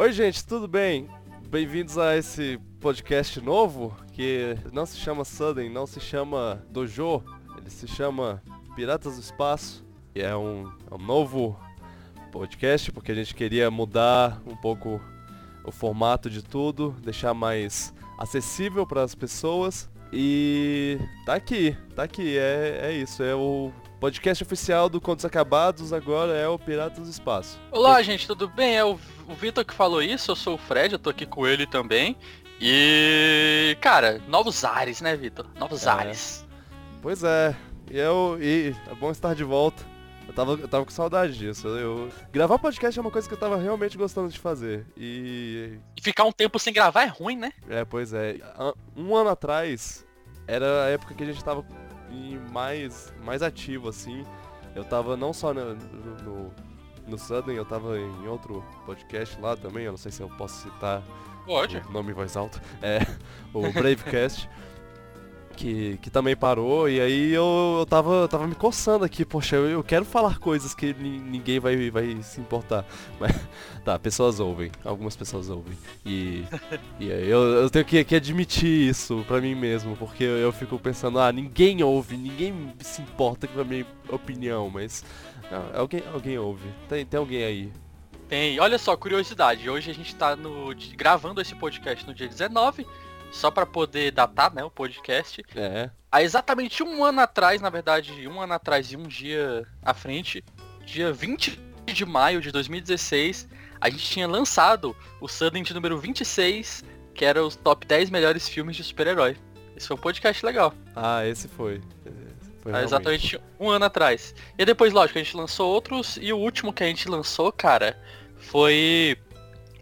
Oi, gente, tudo bem? Bem-vindos a esse podcast novo que não se chama Sudden, não se chama Dojo, ele se chama Piratas do Espaço. E é um, é um novo podcast porque a gente queria mudar um pouco o formato de tudo, deixar mais acessível para as pessoas. E tá aqui, tá aqui, é, é isso, é o podcast oficial do Contos Acabados, agora é o Piratas do Espaço. Olá, gente, tudo bem? É o, Vitor que falou isso, eu sou o Fred, eu tô aqui com ele também. E, cara, novos ares, né, Vitor? Novos É. ares. Pois é, e, eu, e é bom estar de volta. Eu tava, eu tava com saudade disso. Eu, gravar podcast é uma coisa que eu tava realmente gostando de fazer. E. E ficar um tempo sem gravar é ruim, né? É, pois é. Um ano atrás era a época que a gente tava em mais, mais ativo, assim. Eu tava não só no, no, no Sudden, eu tava em outro podcast lá também. Eu não sei se eu posso citar Pode. o nome em voz alta, é o Bravecast, que, que também parou, e aí eu, eu tava, tava me coçando aqui, poxa, eu, eu quero falar coisas que ni- ninguém vai, vai se importar. Mas tá, pessoas ouvem, algumas pessoas ouvem. E, e eu, eu tenho que, que admitir isso pra mim mesmo, porque eu, eu fico pensando, ah, ninguém ouve, ninguém se importa com a minha opinião, mas não, alguém, alguém ouve. Tem, tem alguém aí. Tem. Olha só, curiosidade. Hoje a gente tá no, gravando esse podcast no dia 19, só pra poder datar, né, o podcast. É, Há exatamente um ano atrás, na verdade, um ano atrás e um dia à frente, dia 20 de maio de 2016, a gente tinha lançado o Sudden de número 26, que era os top 10 melhores filmes de super-herói. Esse foi um podcast legal. ah, esse foi. Foi Há exatamente um ano atrás. E depois, lógico, a gente lançou outros, e o último que a gente lançou, cara, foi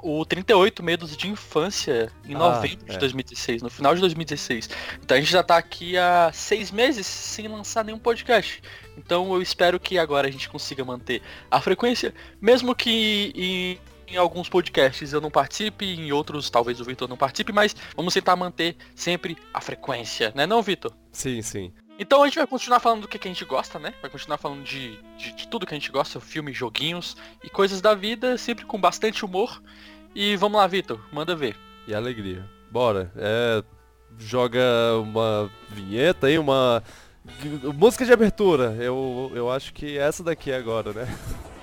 o 38 Medos de Infância, em Ah, novembro é. de 2016, no final de 2016. Então a gente já tá aqui há seis meses sem lançar nenhum podcast. Então eu espero que agora a gente consiga manter a frequência, mesmo que em, em alguns podcasts eu não participe, em outros talvez o Vitor não participe, mas vamos tentar manter sempre a frequência, né não, Vitor? Sim, sim. Então a gente vai continuar falando do que, que a gente gosta, né? Vai continuar falando de, de, de tudo que a gente gosta, filme, joguinhos e coisas da vida, sempre com bastante humor. E vamos lá, Vitor, manda ver. E alegria. Bora. É. Joga uma vinheta aí, uma. Música de abertura. Eu, eu acho que essa daqui é agora, né?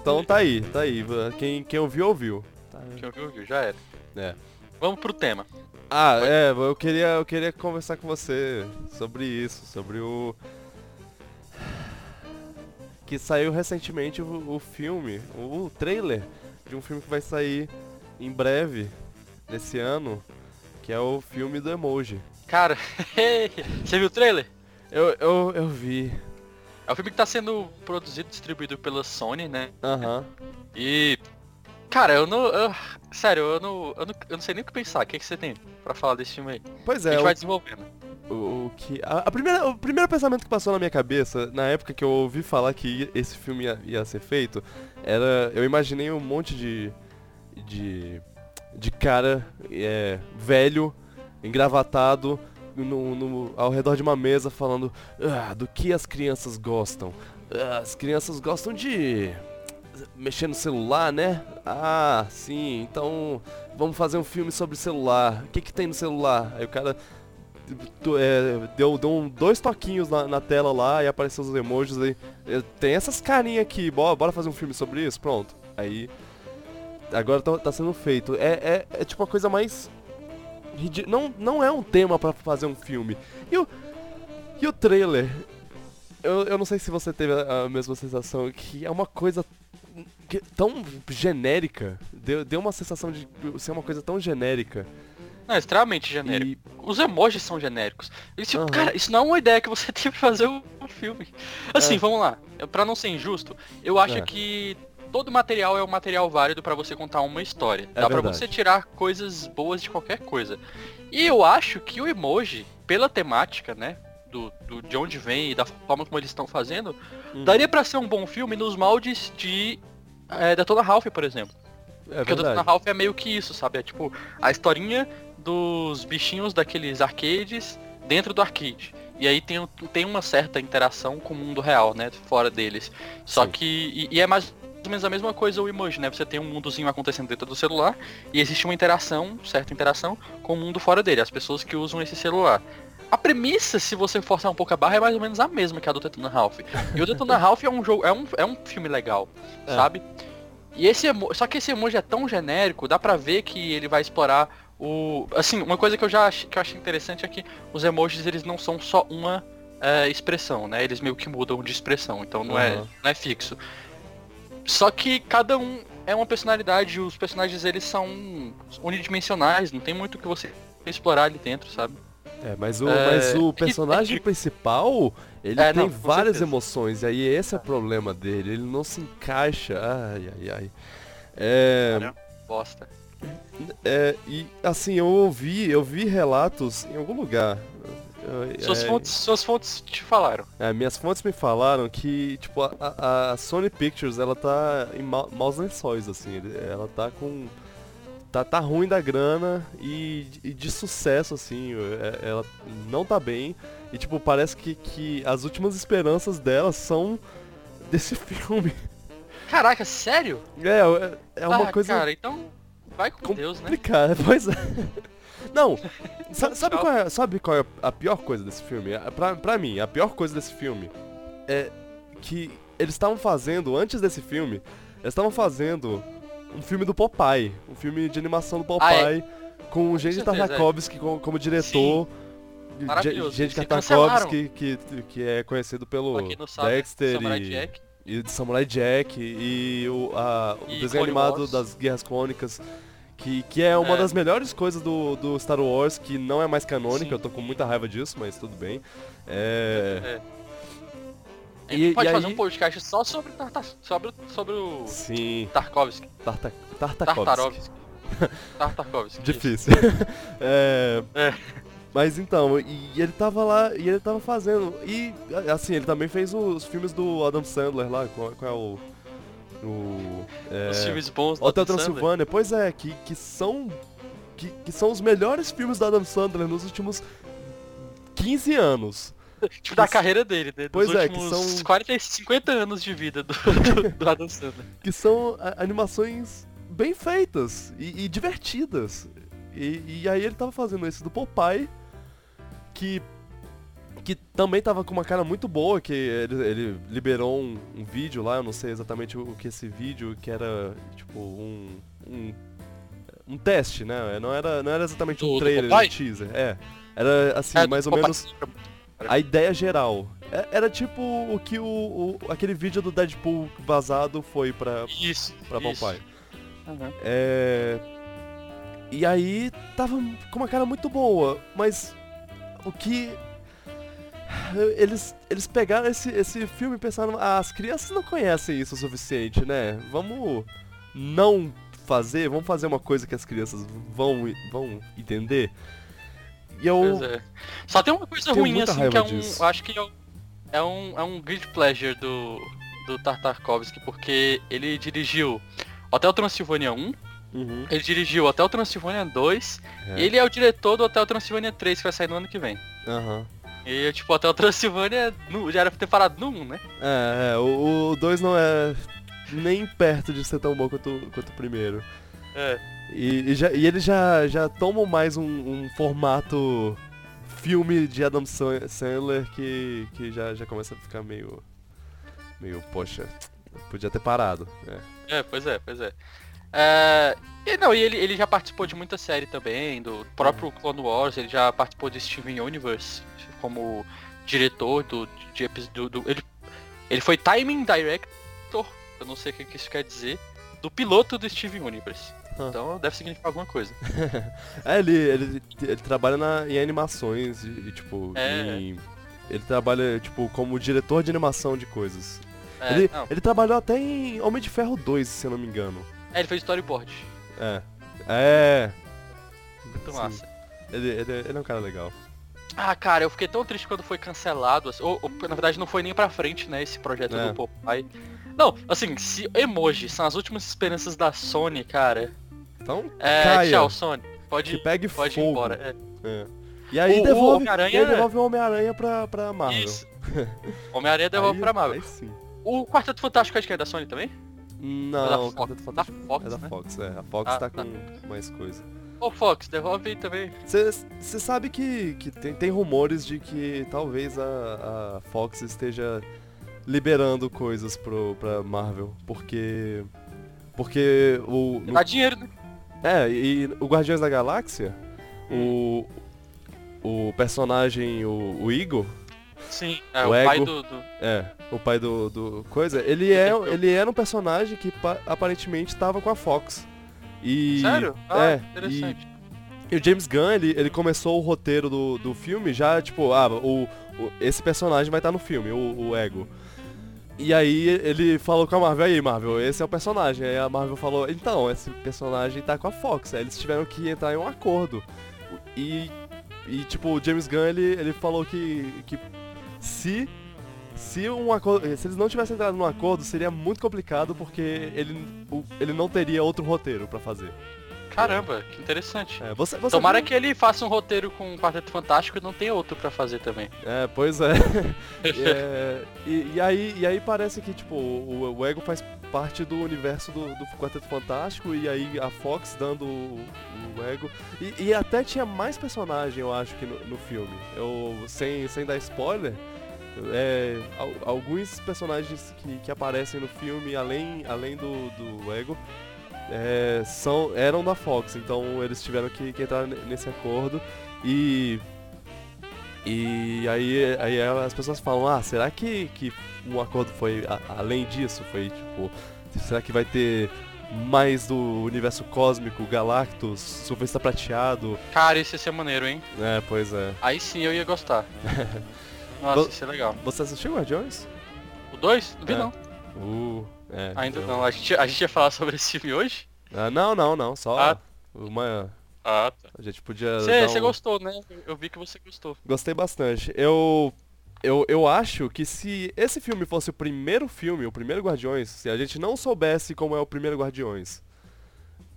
Então tá aí, tá aí. Quem, quem ouviu, ouviu. Tá. Quem ouviu, ouviu, já era. É. Vamos pro tema. Ah, é, eu queria, eu queria conversar com você sobre isso, sobre o. Que saiu recentemente o, o filme, o, trailer de um filme que vai sair em breve, nesse ano, que é o filme do emoji. Cara, você viu o trailer? Eu, eu, eu vi. É um filme que tá sendo produzido e distribuído pela Sony, né? Aham. E. Cara, eu não. eu- sério, eu não, eu não. Eu não sei nem o que pensar. O que, que você tem pra falar desse filme aí? Pois a é, gente o, vai desenvolvendo. o, o que. A, a primeira, o primeiro pensamento que passou na minha cabeça, na época que eu ouvi falar que esse filme ia, ia ser feito, era. Eu imaginei um monte de. de. de cara é, velho, engravatado, no, no- ao redor de uma mesa falando "Ah, do que as crianças gostam. "Ah, as crianças gostam de. Mexer no celular, né? Ah, sim, então vamos fazer um filme sobre celular. O que, que tem no celular? Aí o cara tu- é, deu, deu dois toquinhos na, na tela lá e apareceu os emojis aí. É, Tem essas carinhas aqui, bora, bora fazer um filme sobre isso? Pronto. Aí. Agora tá, tá sendo feito. É, é, é tipo uma coisa mais. Não, não é um tema pra fazer um filme. E o, e o trailer? Eu, eu não sei se você teve a, a mesma sensação, que é uma coisa tão genérica. Deu, deu uma sensação de ser uma coisa tão genérica. Não, é extremamente genérico. E os emojis são genéricos. Isso, Aham. Cara, isso não é uma ideia que você tem pra fazer um filme. Assim, É. vamos lá. Pra não ser injusto, eu acho É. que todo material é um material válido pra você contar uma história. É Dá pra verdade. você tirar coisas boas de qualquer coisa. E eu acho que o emoji, pela temática, né? Do, do, de onde vem e da forma como eles estão fazendo, Hum. daria pra ser um bom filme nos moldes de é, Detona Ralph, por exemplo. É Porque o Detona verdade. Ralph é meio que isso, sabe? É tipo a historinha dos bichinhos daqueles arcades dentro do arcade. E aí tem, tem uma certa interação com o mundo real, né? Fora deles. Só Sim. que. E, e é mais ou menos a mesma coisa o emoji, né? Você tem um mundozinho acontecendo dentro do celular e existe uma interação, certa interação, com o mundo fora dele, as pessoas que usam esse celular. A premissa, se você forçar um pouco a barra, é mais ou menos a mesma que a do Detona Ralph. E o Detona Ralph é um jogo, é um, é um filme legal, É. sabe? E esse. Só que esse emoji é tão genérico, dá pra ver que ele vai explorar o. Assim, uma coisa que eu já que eu achei interessante é que os emojis eles não são só uma é, expressão, né? Eles meio que mudam de expressão, então não, é, Aham. não é fixo. Só que cada um é uma personalidade, os personagens eles são unidimensionais, não tem muito o que você explorar ali dentro, sabe? É, mas o, É, mas o personagem principal, ele É, tem não, várias certeza. emoções, e aí esse é o problema dele, ele não se encaixa, ai, ai, ai. É, Cara, bosta. é, e assim, eu ouvi, eu vi relatos em algum lugar. Suas, é, fontes, suas fontes te falaram. é, minhas fontes me falaram que, tipo, a, a- Sony Pictures, ela tá em ma maus lençóis, assim, ela tá com... Tá, tá ruim da grana e, e de sucesso, assim, é- ela não tá bem. E, tipo, parece que, que as últimas esperanças dela são desse filme. Caraca, sério? É, é, é uma Ah, coisa Cara, então vai com Deus, né? complicada, pois é. Não, sa- sabe, Tchau. qual é, sabe qual é a pior coisa desse filme? Pra, pra mim, a pior coisa desse filme é que eles estavam fazendo, antes desse filme, eles estavam fazendo um filme do Popeye, um filme de animação do Popeye, com o Gene é. Tartakovsky como, como diretor. Ge- Maravilhoso. Gene Se Tartakovsky, que, que é conhecido pelo sabe, Dexter Samurai e, Jack. e de Samurai Jack e o, a- o E desenho Clone animado Wars. das Guerras Clônicas, que, que é uma É. das melhores coisas do, do Star Wars, que não é mais canônica, eu tô com muita raiva disso, mas tudo bem. É... É. A E- pode e fazer aí- um podcast só sobre, Tartar, sobre, sobre o Sim, Tarkovsky. Tarta, Tartakovsky. Tartarovsky. Tartakovsky. Difícil. é... É. Mas então, e ele tava lá, e ele tava fazendo. E assim, ele também fez os filmes do Adam Sandler lá, qual, qual é o. O. É... Os filmes bons do Hotel Adam Sandler. Transilvânia, pois é, que, que são. Que, que são os melhores filmes do Adam Sandler nos últimos 15 anos. Tipo, da carreira dele, né? Dos Pois é, que são- 40, 50 anos de vida do, do, do Adam Sandler. Que são animações bem feitas e, e divertidas. E, e aí ele tava fazendo esse do Popeye, que. Que também tava com uma cara muito boa, que ele, ele liberou um, um vídeo lá, eu não sei exatamente o, o que esse vídeo, que era tipo um. um um teste, né? Não era, não era exatamente Do- um trailer, um teaser. É. Era assim, É, mais ou Popeye. menos a ideia geral. É- Era tipo o que o, o- aquele vídeo do Deadpool vazado foi pra, Isso. pra isso. Popeye. Aham. É... E aí tava com uma cara muito boa, mas o que. Eles, eles pegaram esse, esse filme e pensaram, ah, as crianças não conhecem isso o suficiente, né? Vamos não fazer, vamos fazer uma coisa que as crianças vão, vão entender. E eu. Pois é. Só tem uma coisa ruim, assim, que é um. disso. Acho que é um, é um, é um guilty pleasure do, do Tartakovsky, porque ele dirigiu Hotel Transilvânia 1, Uhum, ele dirigiu Hotel Transilvânia 2, é, e ele é o diretor do Hotel Transilvânia 3, que vai sair no ano que vem. aham. E tipo, Hotel Transilvânia no- já era pra ter parado no 1, né? É, é, o 2 não é nem perto de ser tão bom quanto, quanto o primeiro. É. E, e já, e eles já, já tomam mais um, um formato filme de Adam San- Sandler que, que já, já começa a ficar meio. meio, poxa, podia ter parado. É. É, pois é, pois é. É, e não, e ele, ele já participou de muita série também, do próprio Clone Wars, ele já participou de Steven Universe como diretor do, de, do, do- ele, ele foi timing director, eu não sei o que isso quer dizer, do piloto do Steven Universe. Ah. Então deve significar alguma coisa. É, ele, ele, ele trabalha na, em animações e, e, tipo, É. em- ele trabalha, tipo, como diretor de animação de coisas. É, ele, não. ele trabalhou até em Homem de Ferro 2, se eu não me engano. É, ele fez storyboard. É. É. Muito Sim. massa. Ele, ele, ele é um cara legal. Ah, cara, eu fiquei tão triste quando foi cancelado. assim, ou, ou, na verdade, não foi nem pra frente, né? Esse projeto É. do Popeye. Não, assim, se emoji são as últimas esperanças da Sony, cara. Então, É, caia, tchau, Sony. que Pode, pegue pode ir fogo. embora. É. É. E aí O- o devolve, Homem-Aranha aí é- devolve o Homem-Aranha pra, pra Marvel. Isso. Homem-Aranha devolve Aí- pra Marvel. Aí sim. O Quarteto Fantástico acho que é da Sony também? Não, da o Fox. Da Fantástico Fox, é da né? Fox, é. A Fox Ah, tá tá. com mais coisa. Ô Fox, devolve também. Você sabe que, que tem, tem rumores de que talvez a, a Fox esteja liberando coisas pro, pra Marvel, porque. Porque o. no- Dá dinheiro, né? é, e o Guardiões da Galáxia, o. O personagem, o, o Igor, Sim, é O o, pai do, do- é, o pai do, do coisa, ele é, ele era um personagem que pa- aparentemente estava com a Fox. E Sério? Ah, é, interessante. E o James Gunn, ele, ele começou o roteiro do, do filme já, tipo, ah, o, o- esse personagem vai estar no filme, o, o Ego. E aí ele falou com a Marvel, aí Marvel, esse é o personagem. Aí a Marvel falou, então, esse personagem tá com a Fox. Aí eles tiveram que entrar em um acordo. E, e tipo, o James Gunn, ele, ele falou que, que se, se, um acordo, se eles não tivessem entrado num acordo, seria muito complicado porque ele, ele não teria outro roteiro pra fazer. Caramba, que interessante. É, você, você Tomara viu- que ele faça um roteiro com o Quarteto Fantástico e não tem outro pra fazer também. É, pois é. É, e, e aí, e aí parece que, tipo, o, o Ego faz parte do universo do, do Quarteto Fantástico e aí a Fox dando o, o Ego. E, e até tinha mais personagem, eu acho, que no, no filme. Eu, sem, sem dar spoiler, é, al- alguns personagens que, que aparecem no filme, além, além do, do Ego, é, são, eram da Fox, então eles tiveram que, que entrar ne- nesse acordo e e aí, aí as pessoas falam, ah, será que, que um acordo foi a- além disso? Foi tipo, será que vai ter mais do universo cósmico, Galactus, surfista prateado? Cara, isso ia ser maneiro, hein? É, pois é. Aí sim eu ia gostar. Nossa, isso ia ser legal. Você assistiu Guardiões? O 2? Não vi É. não. Uh, é. Ainda eu- não. A gente, a gente ia falar sobre esse filme hoje? Ah, não, não, não, só Ah. uma... Ah, tá. A gente podia Você um- gostou, né? Eu- vi que você gostou. Gostei bastante. Eu, eu, eu acho que se esse filme fosse o primeiro filme, o primeiro Guardiões, se a gente não soubesse como é o primeiro Guardiões,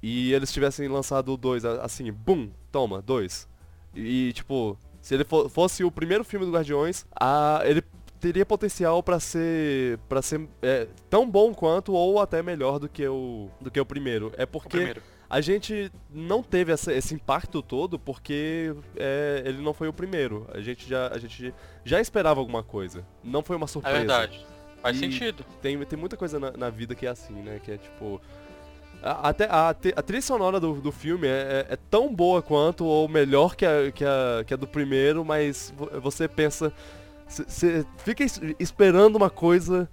e eles tivessem lançado 2, assim, bum, toma, dois. E, tipo, se ele fo- fosse o primeiro filme do Guardiões, a, ele teria potencial pra ser para ser é, tão bom quanto ou até melhor do que o do que o primeiro. É porque primeiro. a gente não teve essa- esse impacto todo porque é, ele não foi o primeiro. A gente, já, a gente já esperava alguma coisa. Não foi uma É surpresa. verdade. Faz E- sentido. Tem, tem muita coisa na, na vida que é assim, né? Que é tipo. Até a, a trilha sonora do, do filme é, é- é tão boa quanto ou melhor que a, que a, que a do primeiro, mas vo- você pensa. Você fica es- esperando uma coisa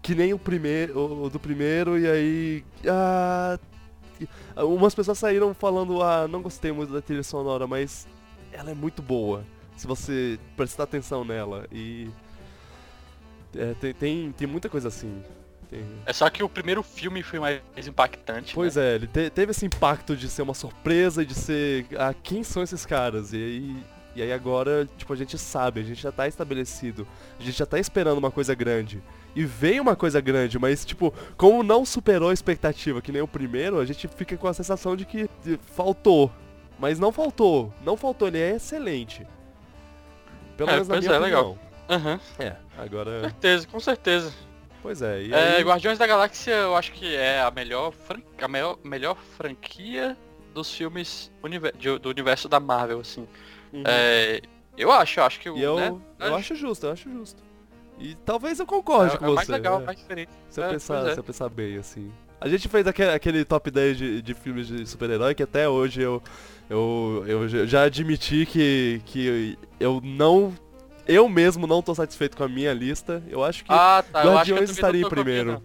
que nem o primeiro o, do primeiro e aí. Ah, umas pessoas saíram falando, ah, não gostei muito da trilha sonora, mas ela é muito boa. Se você prestar atenção nela. E. é, tem, tem, tem muita coisa assim. Tem- É só que o primeiro filme foi mais impactante. Pois é, ele te- teve esse impacto de ser uma surpresa e de ser. Ah, quem são esses caras? E aí. E aí agora, tipo, a gente sabe, a gente já tá estabelecido. A gente já tá esperando uma coisa grande. E veio uma coisa grande, mas tipo, como não superou a expectativa, que nem o primeiro, a gente fica com a sensação de que faltou. Mas não faltou. Não faltou, ele é excelente. Pelo É, menos na pois minha é, legal. opinião. Aham. É, agora. Certeza, com certeza. Pois é, e É, aí... Guardiões da Galáxia eu acho que é a melhor, fran... a melhor, melhor franquia dos filmes univer- do universo da Marvel, assim. Uhum. É, eu acho, eu acho que o. Eu, né, eu acho justo, eu acho justo. E talvez eu concorde é, com é você. mais legal, né? mais diferente. Se eu, É, pensar, é. se eu pensar bem, assim. A gente fez aquele, aquele top 10 de, de filmes de super-herói que até hoje eu, eu, eu já- admiti que, que eu não. Eu mesmo não tô satisfeito com a minha lista. Eu acho que Ah, tá. que Guardiões estaria em primeiro.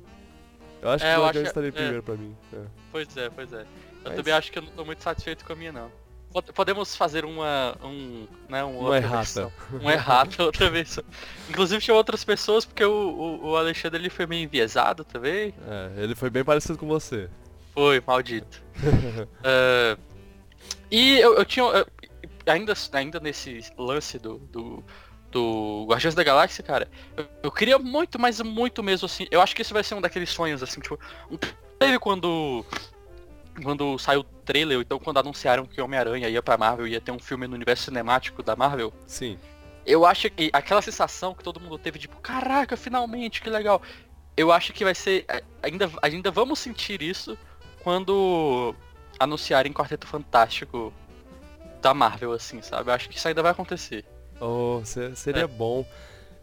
Eu acho É, que acho Guardiões estaria em é. primeiro pra mim. é. Pois é, pois é. Eu Mas- também acho que eu não tô muito satisfeito com a minha, não. Pod- Podemos fazer uma. um. né, uma Uma errata. versão. Um errata, outra versão. Inclusive tinha outras pessoas, porque o, o, o Alexandre ele foi meio enviesado também. É, ele foi bem parecido com você. Foi, maldito. É, e eu, eu tinha. eu- ainda, ainda nesse lance do, do, do Guardiões da Galáxia, cara, eu, eu queria muito, mas muito mesmo assim. Eu acho que esse vai ser um daqueles sonhos, assim, tipo. Um, teve quando. Quando saiu o trailer, ou então quando anunciaram que Homem-Aranha ia pra Marvel ia ter um filme no universo cinemático da Marvel. Sim. Eu acho que aquela sensação que todo mundo teve, tipo, caraca, finalmente, que legal. Eu acho que vai ser. é, Ainda, ainda vamos sentir isso quando anunciarem Quarteto Fantástico da Marvel, assim, sabe? Eu acho que isso ainda vai acontecer. Oh, se- seria É. bom.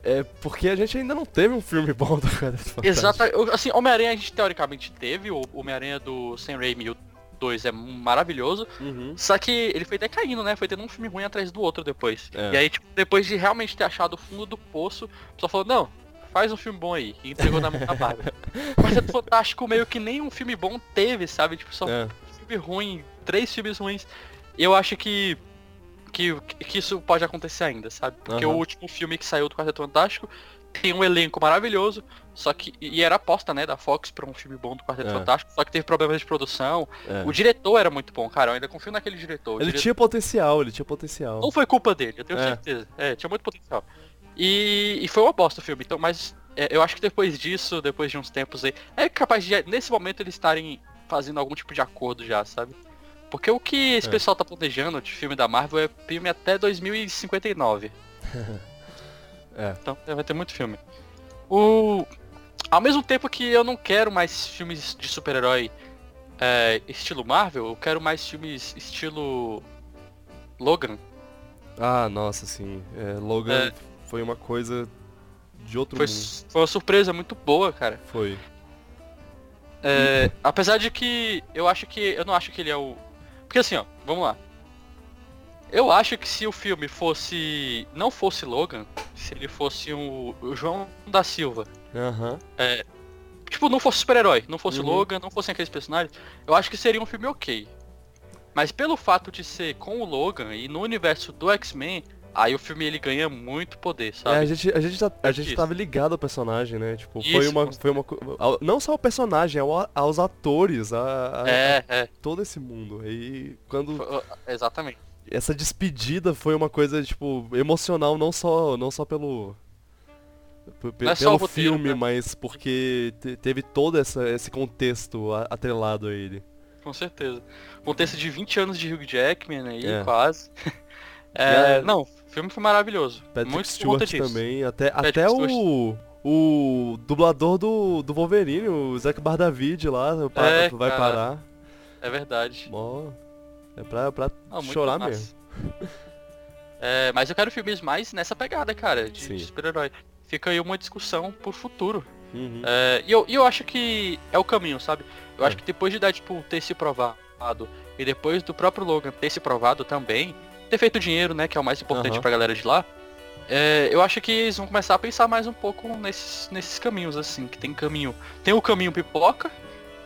É, porque a gente ainda não teve um filme bom do Quarteto Fantástico. Exato. Assim, Homem-Aranha a gente teoricamente teve, o Homem-Aranha do Sam Raimi, o 2 é maravilhoso. Uhum. Só que ele foi decaindo, né? Foi tendo um filme ruim atrás do outro depois. É. E aí, tipo, depois de realmente ter achado o fundo do poço, o pessoal falou, não, faz um filme bom aí. E entregou na mão da Marvel. Quarteto Fantástico meio que nem um filme bom teve, sabe? Tipo, só É. um filme ruim, três filmes ruins. Eu acho que, que, que isso pode acontecer ainda, sabe? Porque Aham. o último filme que saiu do Quarteto Fantástico tem um elenco maravilhoso, só que. E era aposta, né, da Fox pra um filme bom do Quarteto É. Fantástico, só que teve problemas de produção. É. O diretor era muito bom, cara. Eu ainda confio naquele diretor. Ele diretor- tinha potencial, ele tinha potencial. Não foi culpa dele, eu tenho É. certeza. É, tinha muito potencial. E, e foi uma bosta o filme, então, mas é, eu acho que depois disso, depois de uns tempos aí, é capaz de, nesse momento, eles estarem fazendo algum tipo de acordo já, sabe? Porque o que esse É. pessoal tá planejando de filme da Marvel é filme até 2059. É. Então vai ter muito filme. O... Ao mesmo tempo que eu não quero mais filmes de super-herói é, estilo Marvel, eu quero mais filmes estilo Logan. Ah, nossa, sim. É, Logan É. foi uma coisa de outro Foi, mundo. foi uma surpresa muito boa, cara. Foi. É, apesar de que eu acho que. Eu não acho que ele é o. Porque assim, ó, vamos lá. Eu acho que se o filme fosse. não fosse Logan, se ele fosse o, o João da Silva. Aham. Tipo, não fosse super-herói, não fosse Uhum. Logan, não fossem aqueles personagens, eu acho que seria um filme ok. Mas pelo fato de ser com o Logan e no universo do X-Men, aí o filme ele ganha muito poder, É, sabe? a gente, a gente, tá- a É gente isso. tava ligado ao personagem, né? Tipo, foi Isso, uma, foi uma, co- ao- não só ao personagem, ao, aos atores, a, a- É, é, todo esse mundo. E quando foi- exatamente. essa despedida foi uma coisa tipo emocional, não só, não só pelo p- é pelo roteiro, filme, né? mas porque te- teve todo essa, esse contexto atrelado a ele. Com certeza. Contexto de 20 anos de Hugh Jackman aí, É. quase. É, É. não, filme foi maravilhoso. Patrick muito Stewart também, até, Patrick até Stewart. o o dublador do, do Wolverine, o Zack Bardavid lá, É, vai cara. parar. É verdade. Mó, é pra, pra muito chorar massa. mesmo. É, mas eu quero filmes mais nessa pegada, cara, de, de super-herói. Fica aí uma discussão pro futuro. Uhum. É, e, eu, e eu acho que é o caminho, sabe? Eu É. acho que depois de Deadpool ter se provado e depois do próprio Logan ter se provado também, ter feito dinheiro, né, que é o mais importante Aham. pra galera de lá, é, eu acho que eles vão começar a pensar mais um pouco nesses, nesses caminhos, assim, que tem caminho. Tem o caminho pipoca,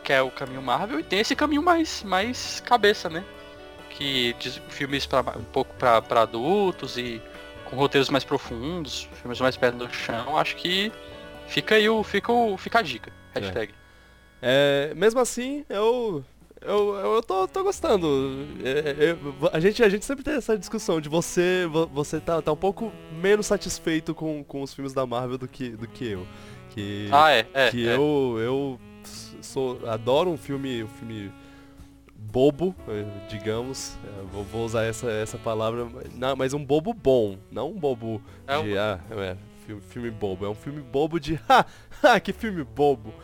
que é o caminho Marvel, e tem esse caminho mais, mais cabeça, né? Que diz filmes pra, um pouco pra adultos e com roteiros mais profundos, filmes mais perto do chão, acho que fica aí o. Fica, o, fica a dica. Hashtag. É, mesmo assim, eu. Eu, eu, tô, tô gostando. É, é, a, gente, a gente sempre tem essa discussão de você vo- você tá, tá um pouco menos satisfeito com, com os filmes da Marvel do que, do que eu. Que, Ah, é, é. que é. eu, eu sou, adoro um filme, um filme bobo, eh, digamos. É, vou, vou usar essa, essa palavra, mas- não, mas um bobo bom, não um bobo É um- de, ah, é, filme, filme bobo. É um filme bobo de, ha, ha, que filme bobo.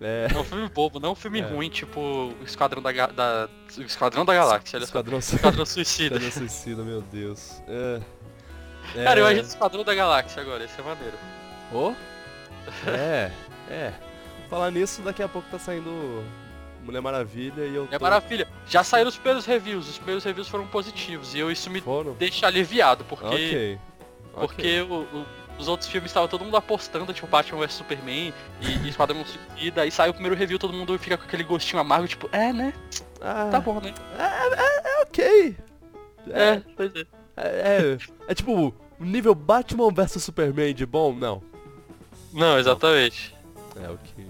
É, É um filme bobo, não um filme É. ruim, tipo Esquadrão da, da, Esquadrão da Galáxia. Esquadrão, Esquadrão Suicida. Esquadrão Suicida, meu Deus. É, é, Cara, eu imagino o Esquadrão da Galáxia agora, esse é maneiro. Oh, é, é. Falar nisso, daqui a pouco tá saindo Mulher Maravilha e eu É tô... maravilha. Já saíram os primeiros reviews, os primeiros reviews foram positivos e eu, isso me Foram? deixa aliviado, porque, Ok. porque o, o os outros filmes tava todo mundo apostando, tipo Batman vs Superman e, e Esquadrão Suicida, aí sai o primeiro review, todo mundo fica com aquele gostinho amargo, tipo, é, né? Ah, Tá bom, né? é ok. É, pois é. É, é, é tipo, o nível Batman vs Superman de bom? Não. Não, exatamente. É o que.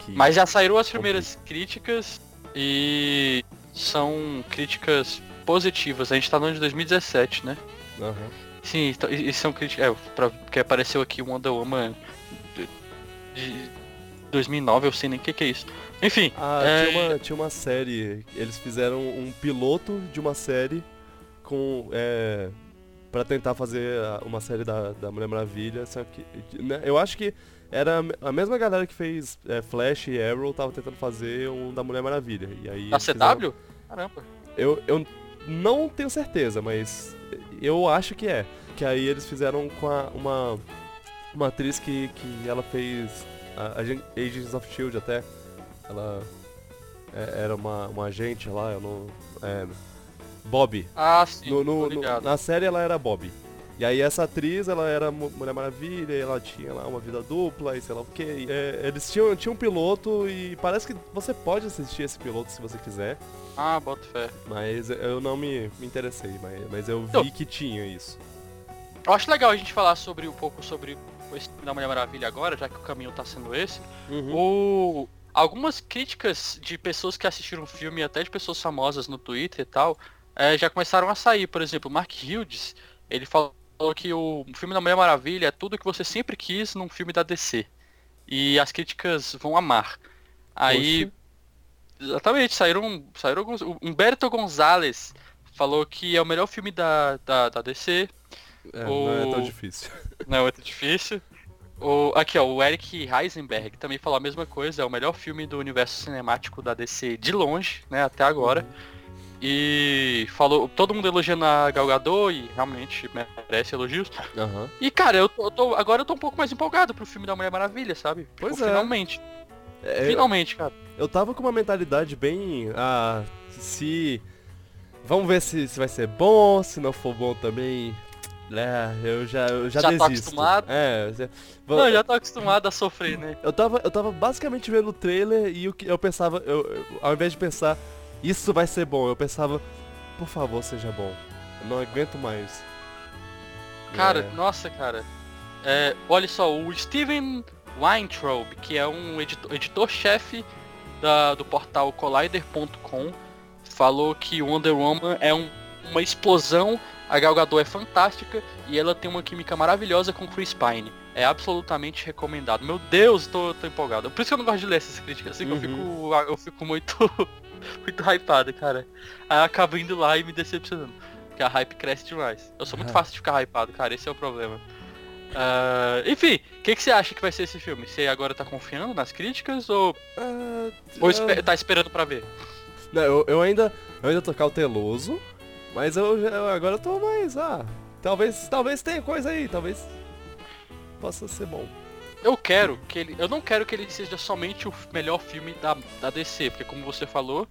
que- Mas já saíram as primeiras críticas e são críticas positivas. A gente tá no ano de 2017, né? Aham. Sim, então, e, e são críticas. É, pra, porque apareceu aqui o Wonder Woman de, de 2009, eu sei nem o que, que é isso. Enfim, Ah, é, tinha, uma, tinha uma série. Eles fizeram um piloto de uma série com. É, pra tentar fazer uma série da, da Mulher Maravilha. Só que, né, eu acho que era a me- a mesma galera que fez é, Flash e Arrow tava tentando fazer um da Mulher Maravilha. E aí da eles fizeram- CW? Caramba. Eu, eu não tenho certeza, mas eu acho que é. Que aí eles fizeram com a- uma, uma atriz que, que ela fez a, Agen- Agents of Shield até. Ela é- era uma, uma agente lá, eu não. É, Bob. Ah, sim, No, no- no- na série ela era Bob. E aí essa atriz, ela era Mu- Mulher Maravilha, e ela tinha lá uma vida dupla e sei lá o que. eles tinham, tinham um piloto e parece que você pode assistir esse piloto se você quiser. Ah, boto fé. Mas eu não me, me interessei, mas, mas eu vi Então- que tinha isso. Eu acho legal a gente falar sobre um pouco sobre filme da Mulher Maravilha agora, já que o caminho tá sendo esse. Uhum. O... Algumas críticas de pessoas que assistiram o filme, até de pessoas famosas no Twitter e tal, eh, já começaram a sair. Por exemplo, o Mark Hughes, ele falou que o filme da Mulher Maravilha é tudo que você sempre quis num filme da DC. E as críticas vão amar. Aí, exatamente, saíram, saíram alguns... O Humberto Gonzalez falou que é o melhor filme da, da, da DC, É, Não é tão o- difícil. não é muito difícil. O, aqui, ó, o Eric Heisenberg também falou a mesma coisa, é o melhor filme do universo cinemático da DC de longe, né, até agora. E falou, todo mundo elogiando a Gal Gadot e realmente merece elogios. Aham. E cara, eu tô, eu tô- agora eu tô um pouco mais empolgado pro filme da Mulher Maravilha, sabe? Tipo, Pois é. Finalmente. É, Finalmente, cara. eu tava com uma mentalidade bem. Ah, se. Vamos ver se, se vai ser bom, se não for bom também. É, eu já, eu já, Já tá desisto. acostumado? É, você- Não, eu já tô acostumado a sofrer, né? eu tava, eu tava basicamente vendo o trailer e o que eu pensava, eu, eu- ao invés de pensar, isso vai ser bom, eu pensava, por favor, seja bom. Eu não aguento mais. Cara, É. nossa, cara. É, olha só, o Steven Weintraub, que é um editor- editor-chefe do portal Collider.com, falou que Wonder Woman é um- uma explosão, a Gal Gadot é fantástica e ela tem uma química maravilhosa com Chris Pine. É absolutamente recomendado. Meu Deus, tô, tô empolgado. Por isso que eu não gosto de ler essas críticas, assim, que eu fico, eu fico muito, muito hypado, cara. Aí eu acabo indo lá e me decepcionando. Porque a hype cresce demais. Eu sou muito Ah. fácil de ficar hypado, cara, esse é o problema. Ah, enfim, o que, que você acha que vai ser esse filme? Você agora tá confiando nas críticas ou, Ah, ou eu- espe- tá esperando pra ver? Não, eu, eu ainda, eu ainda tô cauteloso, mas eu, eu agora tô mais, ah, talvez, talvez tenha coisa aí, talvez possa ser bom. Eu quero que ele. Eu não quero que ele seja somente o melhor filme da, da DC, porque como você falou,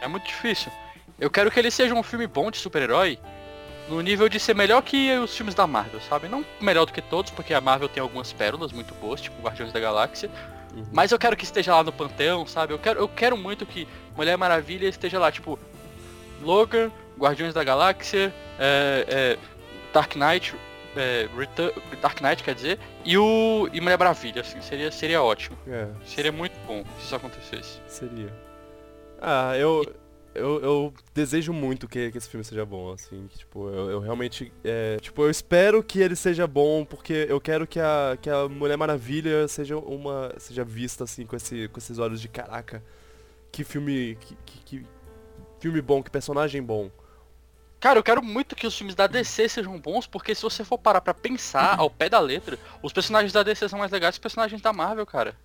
é muito difícil. Eu quero que ele seja um filme bom de super-herói no nível de ser melhor que os filmes da Marvel, sabe? Não melhor do que todos, porque a Marvel tem algumas pérolas muito boas, tipo Guardiões da Galáxia. Uhum. Mas eu quero que esteja lá no panteão, sabe? Eu quero, eu quero muito que Mulher Maravilha esteja lá, tipo, Logan, Guardiões da Galáxia, é, é, Dark Knight, é, Return- Dark Knight quer dizer, e o e Mulher Maravilha, assim, seria, seria ótimo. É, Seria muito bom se isso acontecesse. seria. Ah, eu, eu, eu desejo muito que, que esse filme seja bom, assim, tipo, eu, eu realmente, é, tipo, eu espero que ele seja bom, porque eu quero que a, que a Mulher Maravilha seja uma, seja vista, assim, com, esse, com esses olhos de caraca, que filme, que, que, que filme bom, que personagem bom. Cara, eu quero muito que os filmes da DC sejam bons, porque se você for parar pra pensar ao pé da letra, os personagens da DC são mais legais que os personagens da Marvel, cara.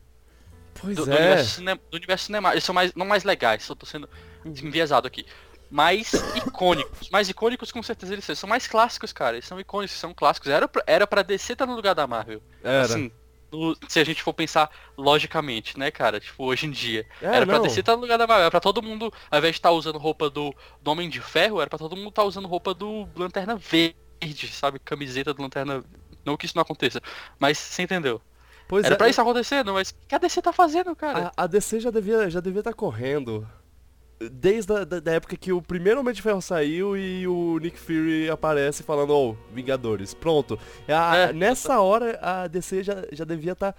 Pois do, do é. universo, cine, do universo cinemático. Eles são mais, não mais legais, só tô sendo enviesado aqui. Mais icônicos. Mais icônicos com certeza eles são. São mais clássicos, cara. Eles são icônicos, são clássicos. Era pra, era pra DC estar no lugar da Marvel. Era. Assim, no- se a gente for pensar logicamente, né, cara? Tipo, hoje em dia. É, era pra não. DC estar no lugar da Marvel. Era pra todo mundo, ao invés de estar usando roupa do, do Homem de Ferro, era pra todo mundo estar usando roupa do Lanterna Verde, sabe? Camiseta do Lanterna Não que isso não aconteça. Mas você entendeu. Pois Era é, pra isso acontecendo, mas o que a DC tá fazendo, cara? a, a DC já devia já devia estar correndo desde a da, da época que o primeiro Homem de Ferro saiu e o Nick Fury aparece falando, oh, Vingadores, pronto. A- É. Nessa hora a DC já, já devia estar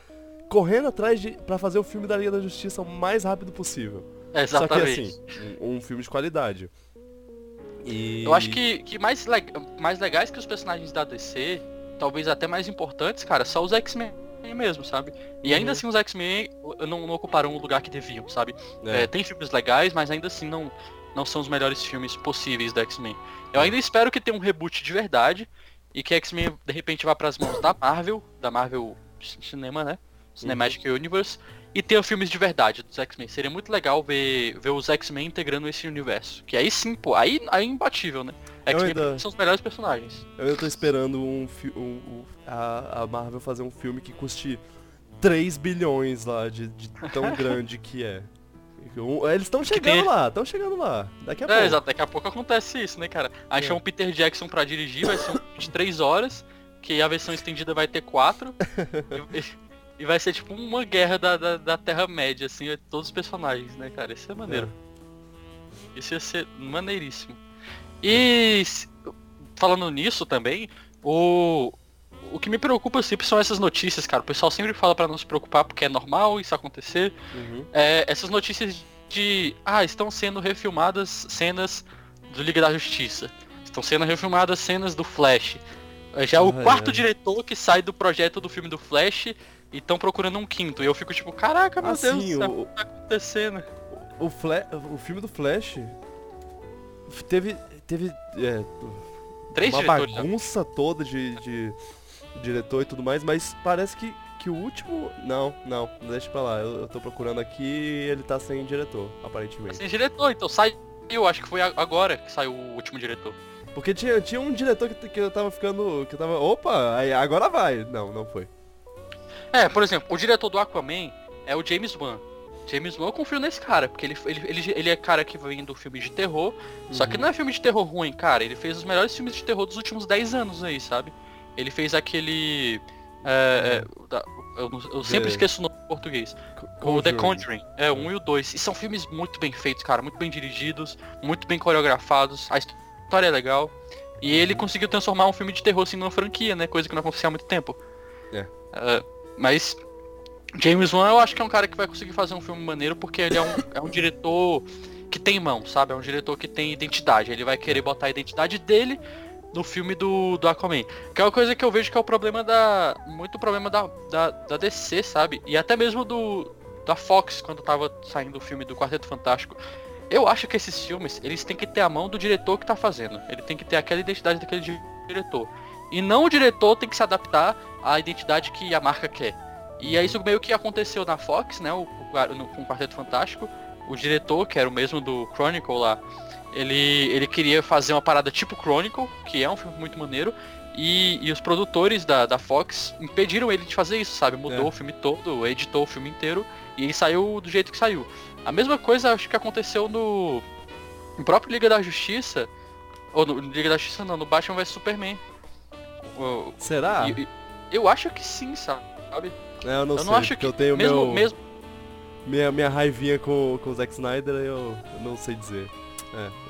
correndo atrás de para fazer o filme da Liga da Justiça o mais rápido possível. Exatamente. Só que assim, um, um filme de qualidade. E... Eu acho que, que mais, leg- mais legais que os personagens da DC, talvez até mais importantes, cara, são os X-Men mesmo, sabe? E ainda Uhum. assim os X-Men não, não ocuparam o lugar que deviam, sabe? É. É, tem filmes legais, mas ainda assim não, não são os melhores filmes possíveis da X-Men. Eu ainda espero que tenha um reboot de verdade e que X-Men de repente vá pras mãos da Marvel, da Marvel Cinema, né? Cinematic Universe, e tenha filmes de verdade dos X-Men. Seria muito legal ver, ver os X-Men integrando esse universo. Que aí sim, pô, aí, aí é imbatível, né? X-Men ainda- são os melhores personagens. Eu tô esperando um, um- um- a, a Marvel fazer um filme que custe 3 bilhões lá, de, de tão grande que é. Eles estão chegando tem- lá, estão chegando lá. Daqui a É, pouco. exato, daqui a pouco acontece isso, né, cara? Aí É. chama o Peter Jackson pra dirigir, vai ser um de 3 horas, que a versão estendida vai ter 4. e, vai ser tipo uma guerra da, da, da Terra-média, assim, é todos os personagens, né, cara? Isso é maneiro. Isso ia ser maneiríssimo. E falando nisso também, o. O que me preocupa sempre são essas notícias, cara. O pessoal sempre fala pra não se preocupar porque é normal isso acontecer. Uhum. É, essas notícias de. Ah, estão sendo refilmadas cenas do Liga da Justiça. Estão sendo refilmadas cenas do Flash. É Já o Ai, quarto ai. diretor que sai do projeto do filme do Flash e estão procurando um quinto. E eu fico tipo, caraca, meu Ah, Deus céu, o- tá acontecendo? O, Fla o filme do Flash teve. teve é, Três uma diretores. né? bagunça toda de, de diretor e tudo mais, mas parece que, que o último. Não, não, deixa pra lá. Eu, eu tô procurando aqui e ele tá sem diretor, aparentemente. Sem diretor, então saiu, acho que foi agora que saiu o último diretor. Porque tinha, tinha um diretor que, que eu tava ficando. que eu tava. Opa, agora vai. Não, não foi. É, por exemplo, o diretor do Aquaman é o James Wan. James Wan eu confio nesse cara, porque ele, ele, ele, ele é cara que vem do filme de terror, só que Uhum. não é filme de terror ruim, cara. Ele fez os melhores filmes de terror dos últimos 10 anos aí, sabe? Ele fez aquele. é, é, eu, eu sempre The- esqueço o nome em português. O The Conjuring. É, o 1 e o 2. E são filmes muito bem feitos, cara. Muito bem dirigidos, muito bem coreografados. A história é legal. E ele conseguiu transformar um filme de terror assim numa franquia, né? Coisa que não acontecia há muito tempo. É. É, mas James Wan eu acho que é um cara que vai conseguir fazer um filme maneiro porque ele é um, é um diretor que tem mão, sabe? É um diretor que tem identidade. Ele vai querer botar a identidade dele no filme do, do Aquaman. Que é uma coisa que eu vejo que é o problema da. Muito problema da, da, da DC, sabe? E até mesmo do. Da Fox, quando tava saindo o filme do Quarteto Fantástico. Eu acho que esses filmes, eles têm que ter a mão do diretor que tá fazendo. Ele tem que ter aquela identidade daquele di- diretor. E não o diretor tem que se adaptar à identidade que a marca quer. E é isso meio que aconteceu na Fox, né? O, o- no- com o Quarteto Fantástico. O diretor, que era o mesmo do Chronicle lá, ele, ele queria fazer uma parada tipo Chronicle, que é um filme muito maneiro. E, e os produtores da, da Fox impediram ele de fazer isso, sabe? Mudou É. o filme todo, editou o filme inteiro e ele saiu do jeito que saiu. A mesma coisa acho que aconteceu no, no próprio Liga da Justiça. Ou no Liga da Justiça não, no Batman vs Superman. Será? e- e- eu acho que sim, sabe? É, eu não eu sei. não acho que. eu tenho mesmo, meu, mesmo, minha, minha raivinha com, com o Zack Snyder, eu, eu não sei dizer.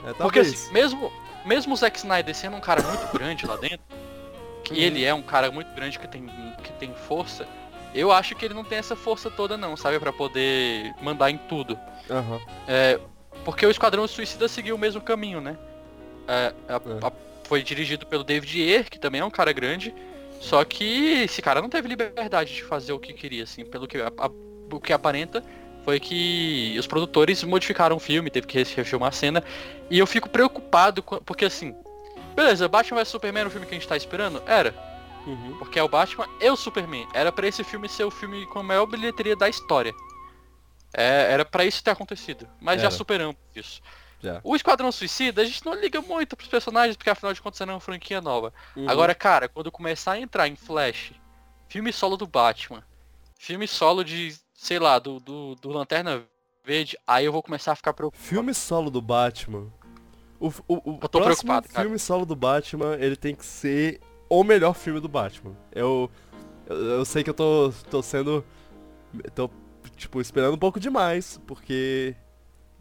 É, é Porque assim, mesmo, mesmo o Zack Snyder sendo um cara muito grande lá dentro, que Uhum. ele é um cara muito grande que tem, que tem força, eu acho que ele não tem essa força toda não, sabe? Pra poder mandar em tudo. Aham. É, porque o Esquadrão Suicida seguiu o mesmo caminho, né? É, a- É. a- foi dirigido pelo David Ayer, que também é um cara grande, só que esse cara não teve liberdade de fazer o que queria, assim, pelo que, a- a- o que aparenta foi que os produtores modificaram o filme, teve que refilmar a cena, e eu fico preocupado, com- porque assim, beleza, Batman vs Superman era o filme que a gente tá esperando? Era, Uhum. porque é o Batman e o Superman. Era pra esse filme ser o filme com a maior bilheteria da história. É, era pra isso ter acontecido. Mas já Era. superamos isso. Já. O Esquadrão Suicida, a gente não liga muito pros personagens, porque afinal de contas era uma franquia nova. Uhum. Agora, cara, quando começar a entrar em Flash, filme solo do Batman, filme solo de, sei lá, do, do, do Lanterna Verde, aí eu vou começar a ficar preocupado. Filme solo do Batman. O, o, o Eu tô próximo preocupado, cara. filme solo do Batman, ele tem que ser o melhor filme do Batman. Eu, eu, eu sei que eu tô, tô sendo. tô, tipo, esperando um pouco demais, porque.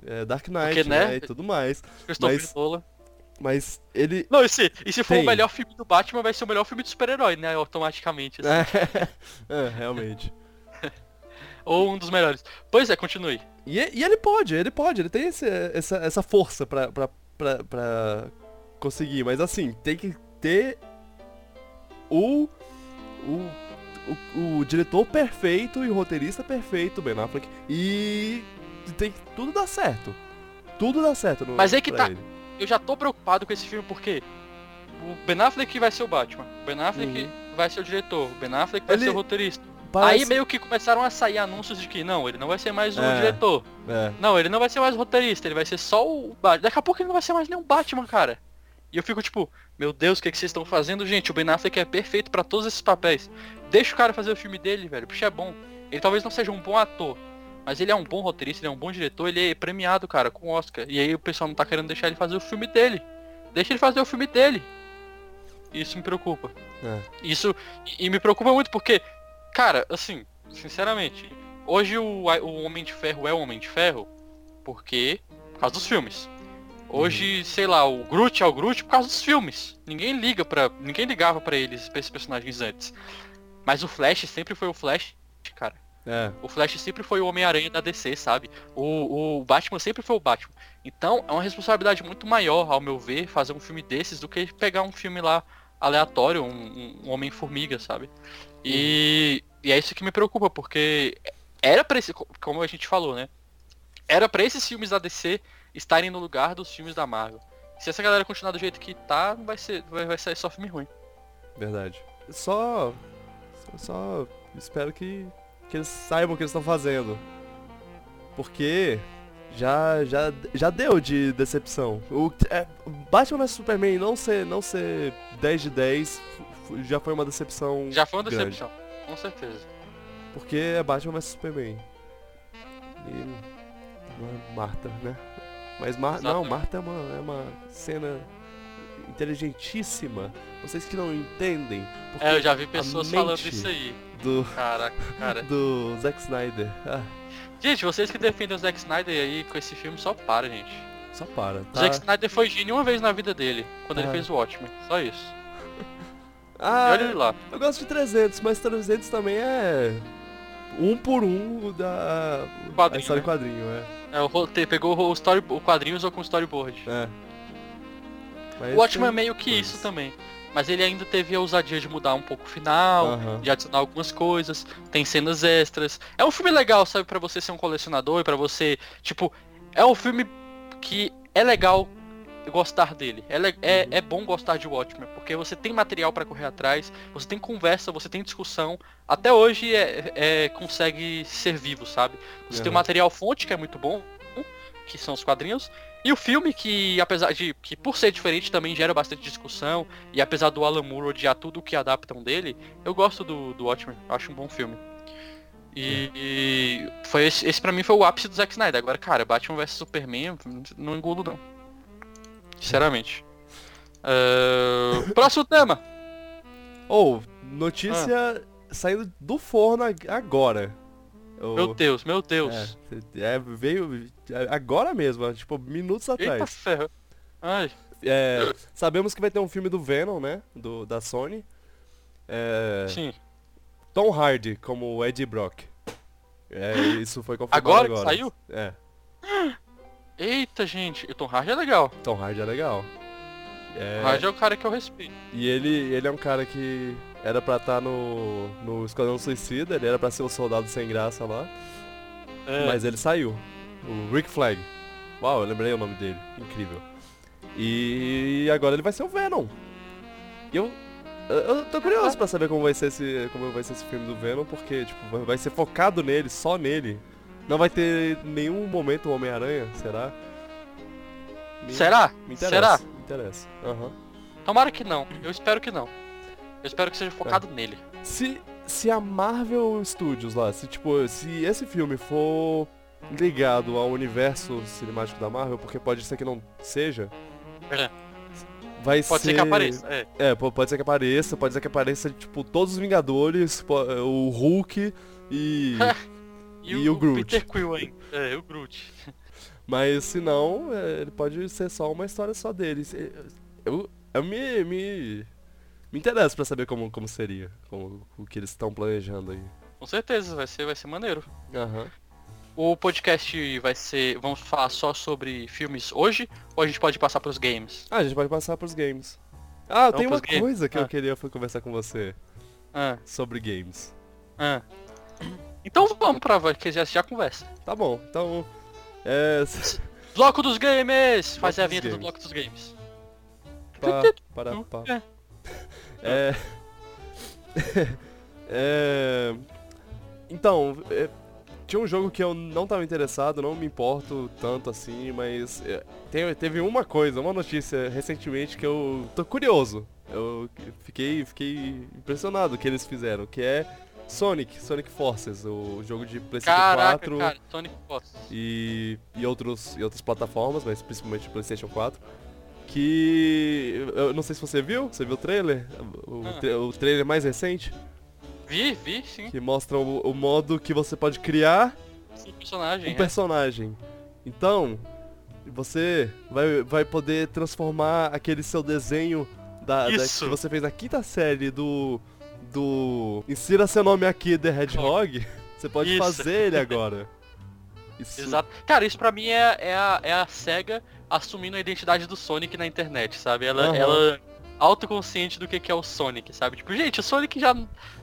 É Dark Knight, Porque, né? né? E tudo mais. Christopher Mas- Nolan. Mas ele. Não, e se, e se for Tem. o melhor filme do Batman, vai ser o melhor filme de super-herói, né? Automaticamente. assim. é, realmente. Ou um dos melhores. Pois é, continue. E, e ele pode, ele pode, ele tem esse- essa, essa força pra, pra, pra, pra conseguir, mas assim, tem que ter o, o, o, o diretor perfeito e o roteirista perfeito, Ben Affleck, e tem que tudo dar certo. Tudo dá certo no Mas é que tá- ele. Eu já tô preocupado com esse filme porque o Ben Affleck vai ser o Batman, o Ben Affleck Uhum. vai ser o diretor, o Ben Affleck vai Ele ser o roteirista. Parece- Aí meio que começaram a sair anúncios de que não, ele não vai ser mais o É. diretor. É, Não, ele não vai ser mais o roteirista, ele vai ser só o Batman. Daqui a pouco ele não vai ser mais nem um Batman, cara. E eu fico tipo, meu Deus, o que, que vocês estão fazendo, gente? O Ben Affleck é perfeito pra todos esses papéis. Deixa o cara fazer o filme dele, velho. Bicho é bom. Ele talvez não seja um bom ator, mas ele é um bom roteirista, ele é um bom diretor, ele é premiado, cara, com Oscar. E aí o pessoal não tá querendo deixar ele fazer o filme dele. Deixa ele fazer o filme dele. Isso me preocupa. é. Isso e, e me preocupa muito porque, cara, assim, sinceramente, hoje o, o Homem de Ferro é o Homem de Ferro porque por causa dos filmes. Hoje, sei lá, o Groot é o Groot por causa dos filmes. Ninguém liga para, ninguém ligava pra eles, pra esses personagens antes. Mas o Flash sempre foi o Flash. É, O Flash sempre foi o Homem-Aranha da DC, sabe? O, o Batman sempre foi o Batman. Então é uma responsabilidade muito maior, ao meu ver, fazer um filme desses do que pegar um filme lá aleatório, um, um- Homem-Formiga, sabe? E, e é isso que me preocupa, porque era pra esse, como a gente falou, né? Era pra esses filmes da DC estarem no lugar dos filmes da Marvel. Se essa galera continuar do jeito que tá, vai ser, vai, vai sair só filme ruim. verdade. Só, só espero que, que eles saibam o que eles estão fazendo. Porque já, já, já deu de decepção. O é, Batman vs Superman não ser, não ser 10 de 10 f- já foi uma decepção. Já foi uma grande. decepção, com certeza. Porque é Batman vs Superman. E. não é Marta, né? Mas Mar não. Marta é uma, é uma cena inteligentíssima. Vocês que não entendem. É, eu já vi pessoas falando mente- isso aí. Do, Caraca, cara. do Zack Snyder. Ah, Gente, vocês que defendem o Zack Snyder aí com esse filme, só para, gente. só para, O tá? Zack Snyder foi gênio uma vez na vida dele, quando Ah. ele fez o Watchmen. Só isso. Ah, e olha ele lá. eu gosto de 300, mas 300 também é um por um da Quadrinho, história né? quadrinho, é. É, o roteiro, pegou o, story, o quadrinho e usou com storyboard. é. Mas o Watchmen é meio que isso também. Mas ele ainda teve a ousadia de mudar um pouco o final, Aham. de adicionar algumas coisas, tem cenas extras. É um filme legal, sabe, pra você ser um colecionador e pra você, tipo, é um filme que é legal gostar dele. É, é, é bom gostar de Watchmen, porque você tem material pra correr atrás, você tem conversa, você tem discussão. Até hoje é, é- consegue ser vivo, sabe? Você tem o Aham. material fonte que é muito bom, que são os quadrinhos, e o filme que, apesar de que por ser diferente também gera bastante discussão, e apesar do Alan Moore odiar tudo que adaptam dele, eu gosto do, do Watchmen, acho um bom filme. E, e foi esse, esse pra mim foi o ápice do Zack Snyder. Agora, cara, Batman vs Superman, não engulo não. Sinceramente. Ah, próximo tema. Ou, notícia saindo do forno ag- agora. O- Meu Deus, meu Deus. É, é, veio é, agora mesmo, tipo, minutos Eita atrás. ferro. Ai, É, sabemos que vai ter um filme do Venom, né? Do, da Sony. É, sim. Tom Hardy como Eddie Brock. É, isso foi confirmado Agora agora. que saiu? É, Eita, gente. O Tom Hardy é legal. Tom Hardy é legal. É, O Hardy é o cara que eu respeito. E ele, ele é um cara que era pra estar no, no Esquadrão Suicida, ele era pra ser o soldado sem graça lá, É. mas ele saiu. O Rick Flag. Uau, eu lembrei o nome dele. Incrível. E agora ele vai ser o Venom. E eu, eu- tô curioso pra saber como vai ser esse, como vai ser esse filme do Venom, porque tipo, vai- ser focado nele, só nele. Não vai ter nenhum momento o Homem-Aranha, será? Me- Será? Me interessa. Será? Me interessa. Aham. Tomara que não. Eu espero que não. Eu espero que seja focado nele. Se, se a Marvel Studios lá, se tipo, se esse filme for ligado ao universo cinemático da Marvel, porque pode ser que não seja, É. vai Pode ser... ser que apareça, é. É, po- pode ser que apareça, pode ser que apareça, tipo, todos os Vingadores, o Hulk e... E o Groot. Peter Quill ainda. É, o Groot. Mas se não, é, ele pode ser só uma história só deles. É, Eu, eu me, me, me interesso pra saber como, como seria, como, o que eles estão planejando aí. Com certeza, vai ser, vai ser maneiro. Aham. O podcast vai ser. Vamos falar só sobre filmes hoje? Ou a gente pode passar pros games? Ah, a gente pode passar pros games. Ah, Vamos tem uma games? coisa que eu Ah. queria foi conversar com você Ah, sobre games. ah. Então vamos pra que já, já conversa. Tá bom, então. É. Bloco dos games! Bloco a dos vinheta do games. bloco dos games. Pá, para, pá. É. É. é. Então, é, tinha um jogo que eu não tava interessado, não me importo tanto assim, mas é, tem- teve uma coisa, uma notícia recentemente que eu tô curioso. Eu fiquei, fiquei impressionado que eles fizeram, que é Sonic, Sonic Forces, o jogo de PlayStation Caraca, 4 cara, Sonic Forces. e, e, outros, e outras plataformas, mas principalmente PlayStation 4. Que. Eu não sei se você viu, você viu o trailer? O, Ah. tra- o trailer mais recente, Vi, vi, sim. que mostra o, o modo que você pode criar Sim, personagem. um é. personagem. Então, você vai, vai poder transformar aquele seu desenho da, da- que você fez na quinta série do. do. Insira seu nome aqui, The Hedgehog. Você pode Isso. fazer ele agora. Isso, Exato. Cara, isso pra mim é, é, a, é a SEGA assumindo a identidade do Sonic na internet, sabe? Ela, Aham. ela é autoconsciente do que, que é o Sonic, sabe? Tipo, gente, o Sonic já,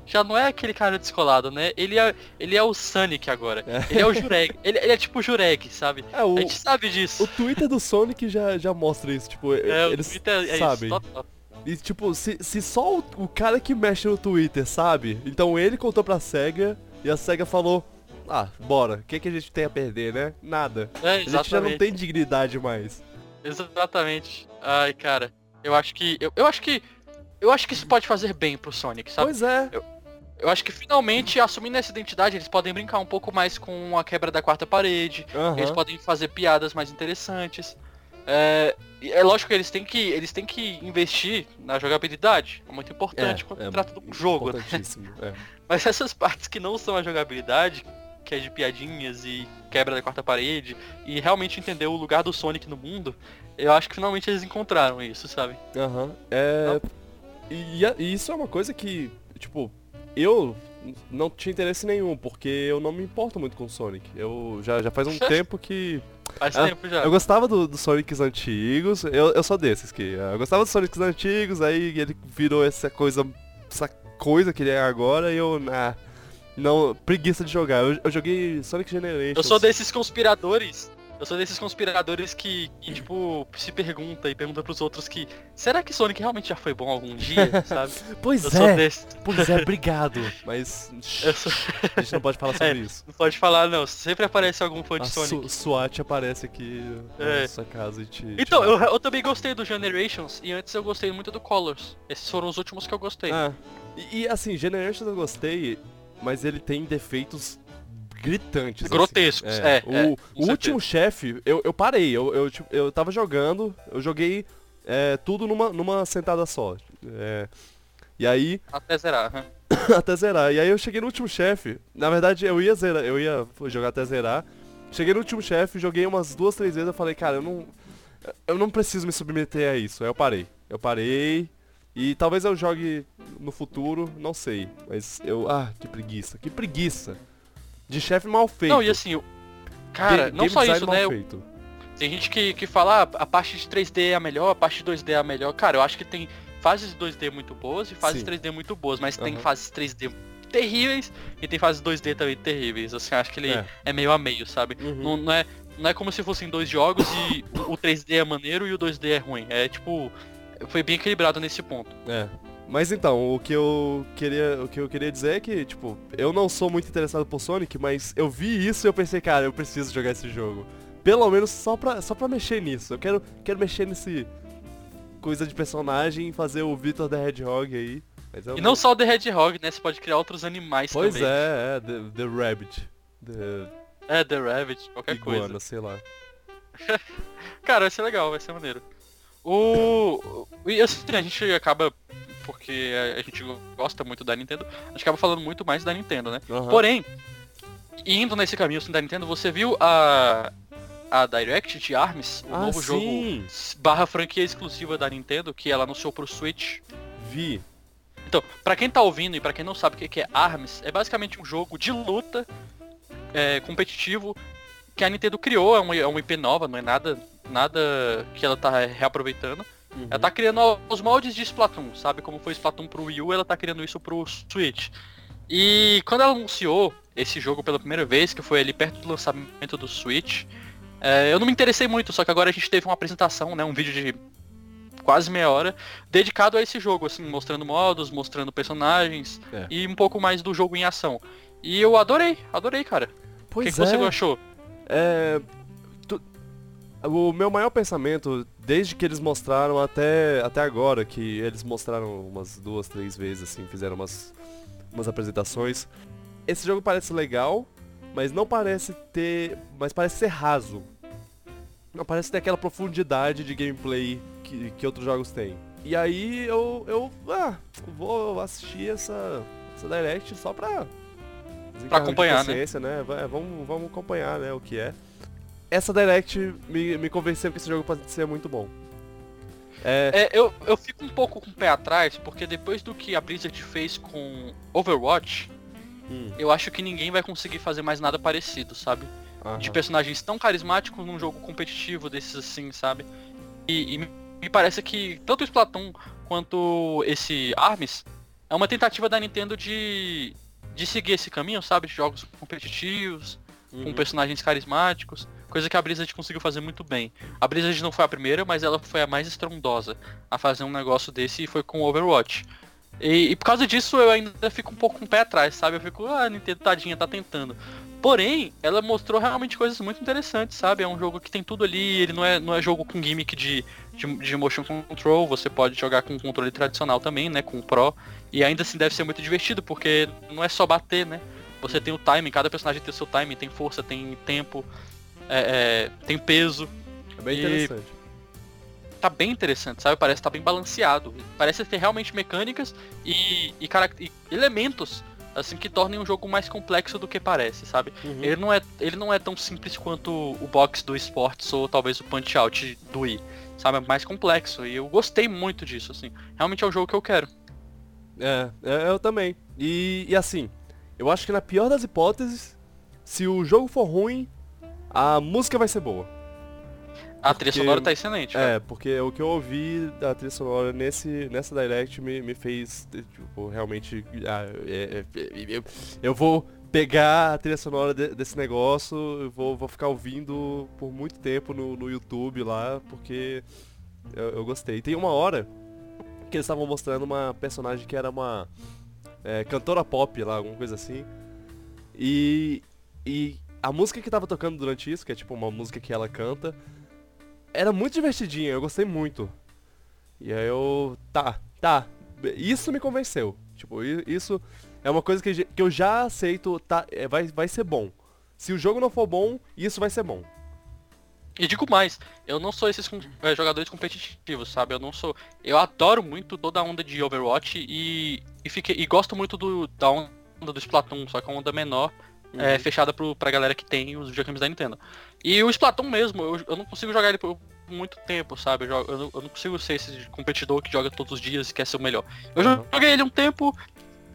já não é aquele cara descolado, né? Ele é, ele é o Sonic agora. É. Ele é o Jureg. ele, ele é tipo o Jureg, sabe? É, o, A gente sabe disso. O Twitter do Sonic já, já mostra isso, tipo, é, o eles Twitter é sabem. isso. total. E tipo, se, se só o, o cara que mexe no Twitter sabe, então ele contou pra SEGA e a SEGA falou, ah, bora, o que, que a gente tem a perder, né? Nada. É, A gente já não tem dignidade mais. Exatamente. Ai, cara. Eu acho que. Eu, eu acho que. Eu acho que isso pode fazer bem pro Sonic, sabe? Pois é. Eu acho que finalmente, assumindo essa identidade, eles podem brincar um pouco mais com a quebra da quarta parede. Aham. Eles podem fazer piadas mais interessantes. É, é lógico que eles têm que eles têm que investir na jogabilidade. É muito importante quando se trata de um jogo. né? É. Mas essas partes que não são a jogabilidade, que é de piadinhas e quebra da quarta parede, e realmente entender o lugar do Sonic no mundo, eu acho que finalmente eles encontraram isso, sabe? Aham. É. E, e isso é uma coisa que, tipo, eu não tinha interesse nenhum, porque eu não me importo muito com o Sonic. Eu já, já faz um tempo que Faz Ah, tempo já. Eu gostava do- dos Sonics antigos, eu, eu sou desses que. Eu gostava dos Sonics antigos, aí ele virou essa coisa. essa coisa que ele é agora e eu. Ah, não. preguiça de jogar. Eu, eu joguei Sonic Generations. Eu sou desses conspiradores. Eu sou desses conspiradores que, que, tipo, se pergunta e pergunta pros outros que será que Sonic realmente já foi bom algum dia, sabe? Pois Eu sou é, desse. pois é, obrigado. Mas. Sou... A gente não pode falar sobre É, isso. Não pode falar não, sempre aparece algum fã A de Sonic. Su SWAT aparece aqui É. na sua casa e te. te Então, mata. eu, eu também gostei do Generations e antes eu gostei muito do Colors. Esses foram os últimos que eu gostei. Ah, e, e, assim, Generations eu gostei, mas ele tem defeitos gritantes. assim. Grotescos, é, o é, o último chefe, eu, eu parei, eu, eu, tipo, eu tava jogando, eu joguei é, tudo numa, numa sentada só. É, e aí, Até zerar. aham. até zerar. E aí eu cheguei no último chefe. Na verdade, eu ia zerar, eu ia jogar até zerar. Cheguei no último chefe, joguei umas duas, três vezes, eu falei, cara, eu não. Eu não preciso me submeter a isso. Aí eu parei. Eu parei. E talvez eu jogue no futuro, não sei. Mas eu. Ah, que preguiça, que preguiça. De chefe mal feito. Não, e assim, cara, não só isso, né? feito. Tem gente que, que fala, ah, a parte de 3D é a melhor, a parte de 2D é a melhor. Cara, eu acho que tem fases 2D muito boas e fases Sim. 3D muito boas, mas tem Aham. fases 3D terríveis e tem fases 2D também terríveis. Assim, acho que ele É. é, meio a meio, sabe? Uhum. Não, não é, não é como se fossem dois jogos e o 3D é maneiro e o 2D é ruim. É tipo, foi bem equilibrado nesse ponto. É. Mas então, o que eu queria, o que eu queria dizer é que, tipo, eu não sou muito interessado por Sonic, mas eu vi isso e eu pensei, cara, eu preciso jogar esse jogo. Pelo menos só pra, só pra mexer nisso. Eu quero, quero mexer nesse coisa de personagem e fazer o Victor the Hedgehog aí. Eu E não só o The Hedgehog, né? Você pode criar outros animais Pois também. é, é, the, the Rabbit. The É, The Rabbit, qualquer Iguana, coisa. sei lá. Cara, vai ser legal, vai ser maneiro. O. E assim, a gente acaba. Porque a gente gosta muito da Nintendo, a gente acaba falando muito mais da Nintendo, né? Aham. Porém, indo nesse caminho assim, da Nintendo, você viu a. A Direct de ARMS, o Ah, novo jogo sim. barra franquia exclusiva da Nintendo, que ela anunciou pro Switch. Vi. Então, pra quem tá ouvindo e pra quem não sabe o que que é ARMS, é basicamente um jogo de luta é, competitivo que a Nintendo criou, é uma, é uma IP nova, não é nada, nada que ela tá reaproveitando. Uhum. Ela tá criando os moldes de Splatoon, sabe? Como foi Splatoon pro Wii U, ela tá criando isso pro Switch. E quando ela anunciou esse jogo pela primeira vez, que foi ali perto do lançamento do Switch, é, eu não me interessei muito, só que agora a gente teve uma apresentação, né? Um vídeo de quase meia hora dedicado a esse jogo, assim, mostrando modos, mostrando personagens É. e um pouco mais do jogo em ação. E eu adorei, adorei, cara. O Pois que, que você é. achou? É, tu- o meu maior pensamento, desde que eles mostraram até, até agora, que eles mostraram umas duas, três vezes, assim, fizeram umas, umas apresentações. Esse jogo parece legal, mas não parece ter. Mas parece ser raso. Não parece ter aquela profundidade de gameplay que, que outros jogos têm. E aí eu. eu ah, vou assistir essa, essa Direct só pra. De acompanhar, né? né? Vai, vamos, vamos acompanhar, né, o que é. Essa Direct me, me convenceu que esse jogo pode ser muito bom. É, É, eu, eu fico um pouco com o pé atrás, porque depois do que a Blizzard fez com Overwatch, hum, eu acho que ninguém vai conseguir fazer mais nada parecido, sabe? aham. De personagens tão carismáticos num jogo competitivo desses assim, sabe? E, e me- me parece que tanto o Splatoon quanto esse ARMS é uma tentativa da Nintendo de, de seguir esse caminho, sabe? De jogos competitivos, com Uhum. personagens carismáticos, coisa que a Blizzard conseguiu fazer muito bem. A Blizzard não foi a primeira, mas ela foi a mais estrondosa a fazer um negócio desse e foi com o Overwatch. E, e por causa disso eu ainda fico um pouco com o pé atrás, sabe? Eu fico, ah, Nintendo tadinha tá tentando. Porém, ela mostrou realmente coisas muito interessantes, sabe? É um jogo que tem tudo ali, ele não é, não é jogo com gimmick de, de, de motion control, você pode jogar com controle tradicional também, né? Com o Pro. E ainda assim deve ser muito divertido, porque não é só bater, né? Você tem o timing, cada personagem tem o seu timing, tem força, tem tempo, é, é, tem peso. É bem interessante. Tá bem interessante, sabe? Parece estar bem balanceado. Parece ter realmente mecânicas e, e, e elementos assim que tornem um jogo mais complexo do que parece, sabe? Uhum. Ele não é, ele não é tão simples quanto o box do Sports ou talvez o Punch Out do Wii, sabe? É mais complexo e eu gostei muito disso, assim. Realmente é o jogo que eu quero. É, é, eu também. E, e assim, eu acho que na pior das hipóteses, se o jogo for ruim, a música vai ser boa. A trilha Porque- sonora tá excelente, cara. É, porque o que eu ouvi da trilha sonora nesse, nessa Direct me, me fez, tipo, realmente... ah, é- é- é- eu, eu vou pegar a trilha sonora de- desse negócio, eu vou, vou ficar ouvindo por muito tempo no, no YouTube lá, porque eu, eu gostei. Tem uma hora que eles estavam mostrando uma personagem que era uma é, cantora pop lá, alguma coisa assim. E, e a música que tava tocando durante isso, que é tipo uma música que ela canta, era muito divertidinha, eu gostei muito. E aí eu. Tá, tá. Isso me convenceu. Tipo, isso é uma coisa que, que eu já aceito, tá, é, vai, vai ser bom. Se o jogo não for bom, isso vai ser bom. E digo mais, eu não sou esses eh, jogadores competitivos, sabe? Eu não sou. Eu adoro muito toda a onda de Overwatch e, e, fiquei, e gosto muito do, da onda do Splatoon, só que é uma onda menor, eh, fechada pro, pra galera que tem os videogames da Nintendo. E o Splatoon mesmo, eu, eu não consigo jogar ele por muito tempo, sabe? Eu, jogo- eu não, eu não consigo ser esse competidor que joga todos os dias e quer ser o melhor. Eu Aham. joguei ele um tempo,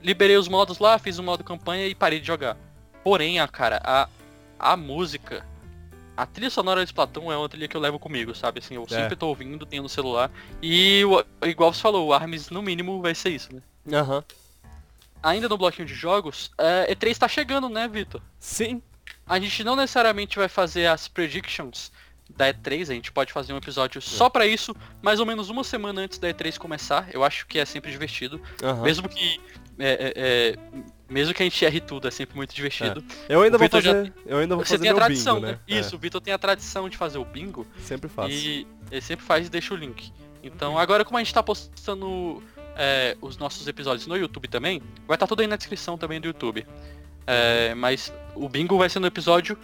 liberei os modos lá, fiz o modo campanha e parei de jogar. Porém, a cara, a, a música a trilha sonora de Splatoon é uma trilha que eu levo comigo, sabe? Assim, eu sempre tô ouvindo, tenho no celular. E o- igual você falou, o ARMS no mínimo vai ser isso, né? Aham. Ainda no bloquinho de jogos, é, E3 tá chegando, né, Vitor? Sim. A gente não necessariamente vai fazer as predictions da E3, a gente pode fazer um episódio só pra isso, mais ou menos uma semana antes da E3 começar. Eu acho que é sempre divertido. Aham. Mesmo que. é, é, é, mesmo que a gente erre tudo, é sempre muito divertido. Eu ainda O vou Vitor já- fazer. Eu ainda vou Você fazer tem a tradição, bingo, né? né? Isso, o Vitor tem a tradição de fazer o bingo. É, sempre faço. E ele sempre faz e deixa o link. Então agora como a gente tá postando é, os nossos episódios no YouTube também, vai estar tudo aí na descrição também do YouTube. É, mas o bingo vai ser no episódio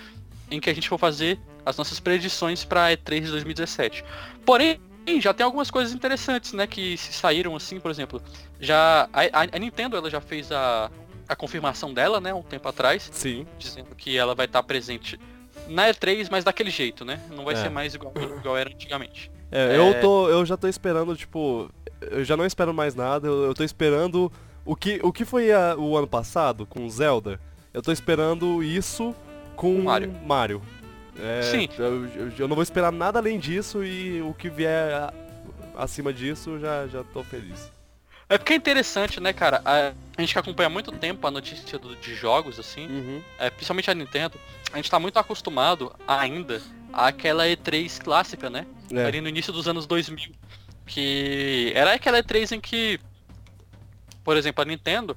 em que a gente for fazer as nossas predições pra E3 de 2017. Porém, já tem algumas coisas interessantes, né, que se saíram assim, por exemplo, já a, a Nintendo ela já fez a, a confirmação dela, né, um tempo atrás, Sim. dizendo que ela vai estar presente na E3, mas daquele jeito, né? Não vai É. ser mais igual, igual era antigamente. É, É. Eu, tô, eu já tô esperando, tipo, eu já não espero mais nada, eu, eu tô esperando o que, o que foi a- o ano passado com Zelda. Eu tô esperando isso com Mario. Mario. É, Sim. Eu, eu- eu não vou esperar nada além disso e o que vier a- acima disso já, já tô feliz. É porque é interessante, né, cara? A, a gente que acompanha há muito tempo a notícia do- de jogos, assim, Uhum. é, principalmente a Nintendo, a gente tá muito acostumado ainda àquela E3 clássica, né? É. Ali no início dos anos 2000. Que era aquela E3 em que, por exemplo, a Nintendo,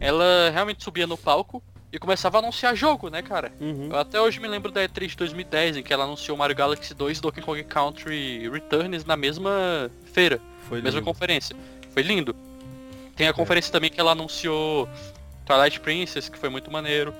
ela realmente subia no palco e começava a anunciar jogo, né, cara? Uhum. Eu até hoje me lembro da E3 de 2010, em que ela anunciou Mario Galaxy 2 e Donkey Kong Country Returns na mesma feira, Foi mesma lindo. conferência. Foi lindo. Tem a conferência também que ela anunciou Twilight Princess, que foi muito maneiro.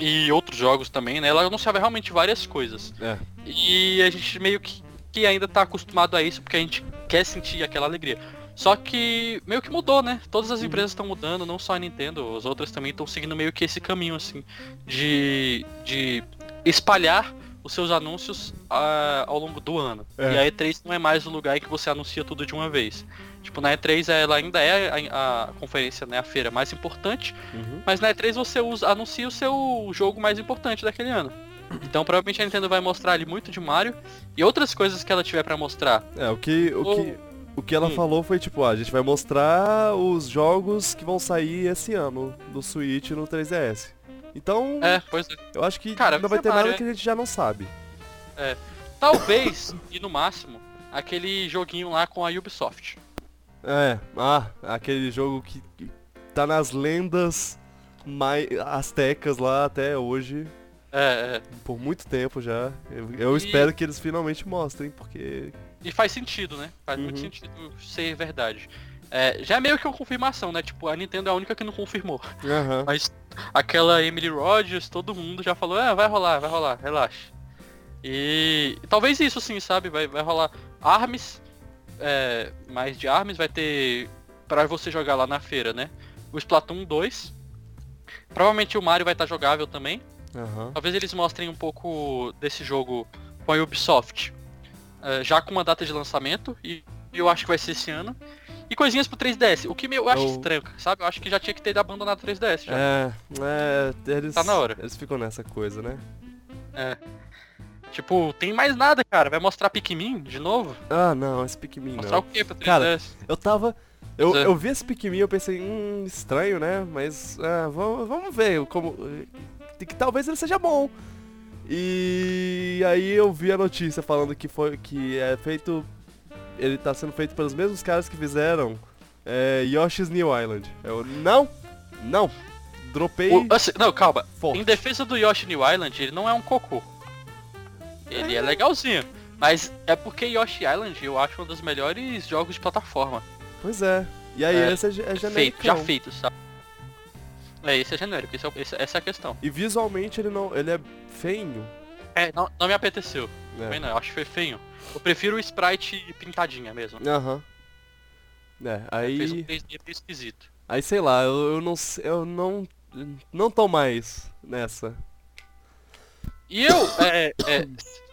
E outros jogos também, né? Ela anunciava realmente várias coisas. É. E a gente meio que, que ainda tá acostumado a isso, porque a gente quer sentir aquela alegria. Só que meio que mudou, né? Todas as empresas estão mudando, não só a Nintendo, as outras também estão seguindo meio que esse caminho, assim, de, de espalhar os seus anúncios ah, ao longo do ano. É. E a E3 não é mais o lugar em que você anuncia tudo de uma vez. Tipo, na E3 ela ainda é a, a conferência, né, a feira mais importante, Uhum. mas na E3 você usa, anuncia o seu jogo mais importante daquele ano. Então provavelmente a Nintendo vai mostrar ali muito de Mario e outras coisas que ela tiver pra mostrar. É, o que, o Ou- que, o que ela Hum. falou foi tipo, ah, a gente vai mostrar os jogos que vão sair esse ano do Switch no 3DS. Então, É, pois é. eu acho que Cara, não vai vai ter ser nada Mario, que a gente já não sabe. Talvez, e no máximo, aquele joguinho lá com a Ubisoft. É, ah, aquele jogo que tá nas lendas mai astecas lá até hoje, É, é. por muito tempo já. Eu, eu E- espero que eles finalmente mostrem, porque. E faz sentido, né? Faz muito Uhum. sentido ser verdade. É, já é meio que uma confirmação, né? Tipo, a Nintendo é a única que não confirmou. Aham. Mas aquela Emily Rogers, todo mundo já falou, é, vai rolar, vai rolar, relaxa. E talvez isso sim, sabe? Vai, vai rolar ARMS, é, mais de ARMS, vai ter pra você jogar lá na feira, né? O Splatoon 2. Provavelmente o Mario vai estar jogável também. Aham. Talvez eles mostrem um pouco desse jogo com a Ubisoft. é, já com uma data de lançamento, e eu acho que vai ser esse ano. E coisinhas pro 3DS, o que eu acho Eu- estranho, sabe? Eu acho que já tinha que ter abandonado o 3DS já. É, é, eles. Tá na hora. Eles ficam nessa coisa, né? Tipo, tem mais nada, cara. Vai mostrar Pikmin de novo? Ah, não, esse Pikmin Mostrar não. o que pra 3DS? Cara, Eu tava. Eu, é. eu vi esse Pikmin e eu pensei, hum, estranho, né? Mas ah, vamos, vamos ver como. Que talvez ele seja bom. E aí eu vi a notícia falando que foi que é feito. Ele tá sendo feito pelos mesmos caras que fizeram é, Yoshi's New Island. Eu não! Não! Dropei O- assim, não, calma. forte. Em defesa do Yoshi New Island, ele não é um cocô. Ele é legalzinho. Mas é porque Yoshi Island eu acho um dos melhores jogos de plataforma. Pois é. E aí É, esse é, é Feito, genérico. já feito, sabe? É, esse é genérico, esse é esse- essa é a questão. E visualmente ele não. ele é feinho. É, não, não me apeteceu. É. Também não, eu acho que foi feio. Eu prefiro o sprite pintadinha mesmo. Aham. É, Fez um aí. 3D meio esquisito. Aí sei lá, eu, eu não eu não. Não tô mais nessa. E eu, é, é,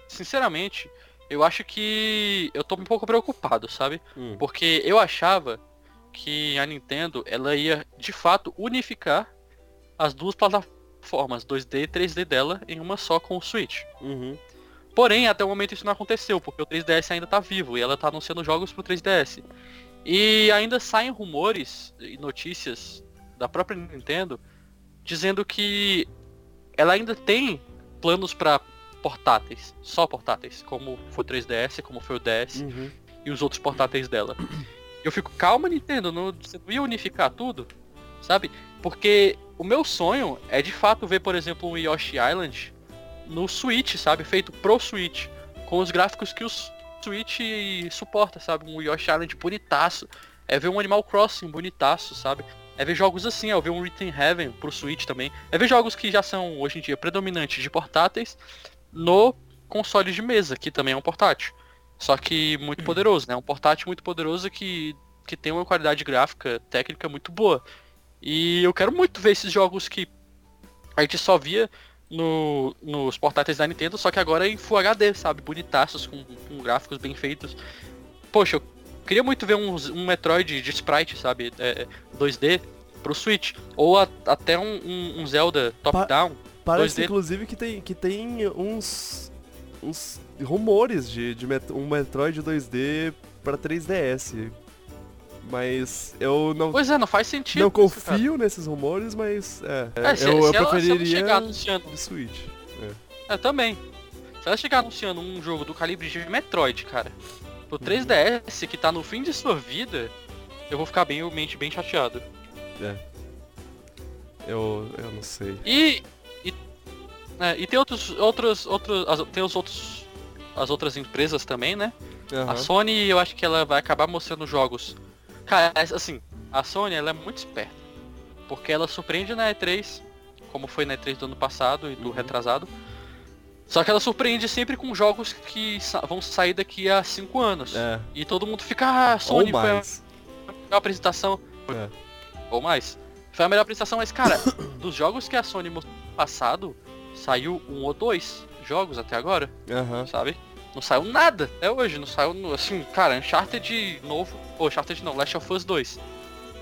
sinceramente, eu acho que eu tô um pouco preocupado, sabe? Hum. Porque eu achava que a Nintendo, ela ia, de fato, unificar as duas plataformas, 2D e 3D dela, em uma só com o Switch. Uhum. Porém, até o momento isso não aconteceu, porque o 3DS ainda tá vivo e ela tá anunciando jogos pro 3DS. E ainda saem rumores e notícias da própria Nintendo dizendo que ela ainda tem planos para portáteis, só portáteis, como foi o 3DS, como foi o DS Uhum. e os outros portáteis dela. Eu fico, calma Nintendo, não, você não ia unificar tudo? Sabe? Porque o meu sonho é de fato ver, por exemplo, um Yoshi Island no Switch, sabe? Feito pro Switch. Com os gráficos que o Switch suporta, sabe? Um Yoshi Island bonitaço. É ver um Animal Crossing bonitaço, sabe? É ver jogos assim, é ver um Written Heaven pro Switch também. É ver jogos que já são, hoje em dia, predominantes de portáteis no console de mesa, que também é um portátil. Só que muito poderoso, né? Um portátil muito poderoso que, que tem uma qualidade gráfica, técnica muito boa. E eu quero muito ver esses jogos que a gente só via no, nos portáteis da Nintendo, só que agora em Full HD, sabe? Bonitaços, com, com gráficos bem feitos. Poxa, eu queria muito ver um, um Metroid de sprite, sabe? É, 2D pro Switch. Ou a, até um, um, um Zelda top-down. Pa parece 2D. inclusive que tem, que tem uns, uns rumores de, de met um Metroid 2D para 3DS. Mas eu não. Pois é, não faz sentido. Não confio isso, nesses rumores, mas. É, é se, eu, se eu ela, preferiria. Se chegar anunciando... de Switch. É. é, também. Se ela chegar anunciando um jogo do calibre de Metroid, cara, pro 3DS uhum. que tá no fim de sua vida, eu vou ficar bem, bem chateado. É. Eu, eu não sei. E. E, é, e tem outros. outros, outros as, tem os outros. As outras empresas também, né? Uhum. A Sony, eu acho que ela vai acabar mostrando jogos. Cara, assim, a Sony ela é muito esperta. Porque ela surpreende na E3, como foi na E3 do ano passado e do uhum. retrasado. Só que ela surpreende sempre com jogos que sa vão sair daqui a 5 anos. É. E todo mundo fica, ah, Sony Ou mais. foi a apresentação. É ou mais. Foi a melhor apresentação, mas cara, dos jogos que a Sony mostrou no passado, saiu um ou dois jogos até agora, uhum. sabe? Não saiu nada até hoje, não saiu, assim, cara, Uncharted novo, ou Uncharted não, Last of Us 2.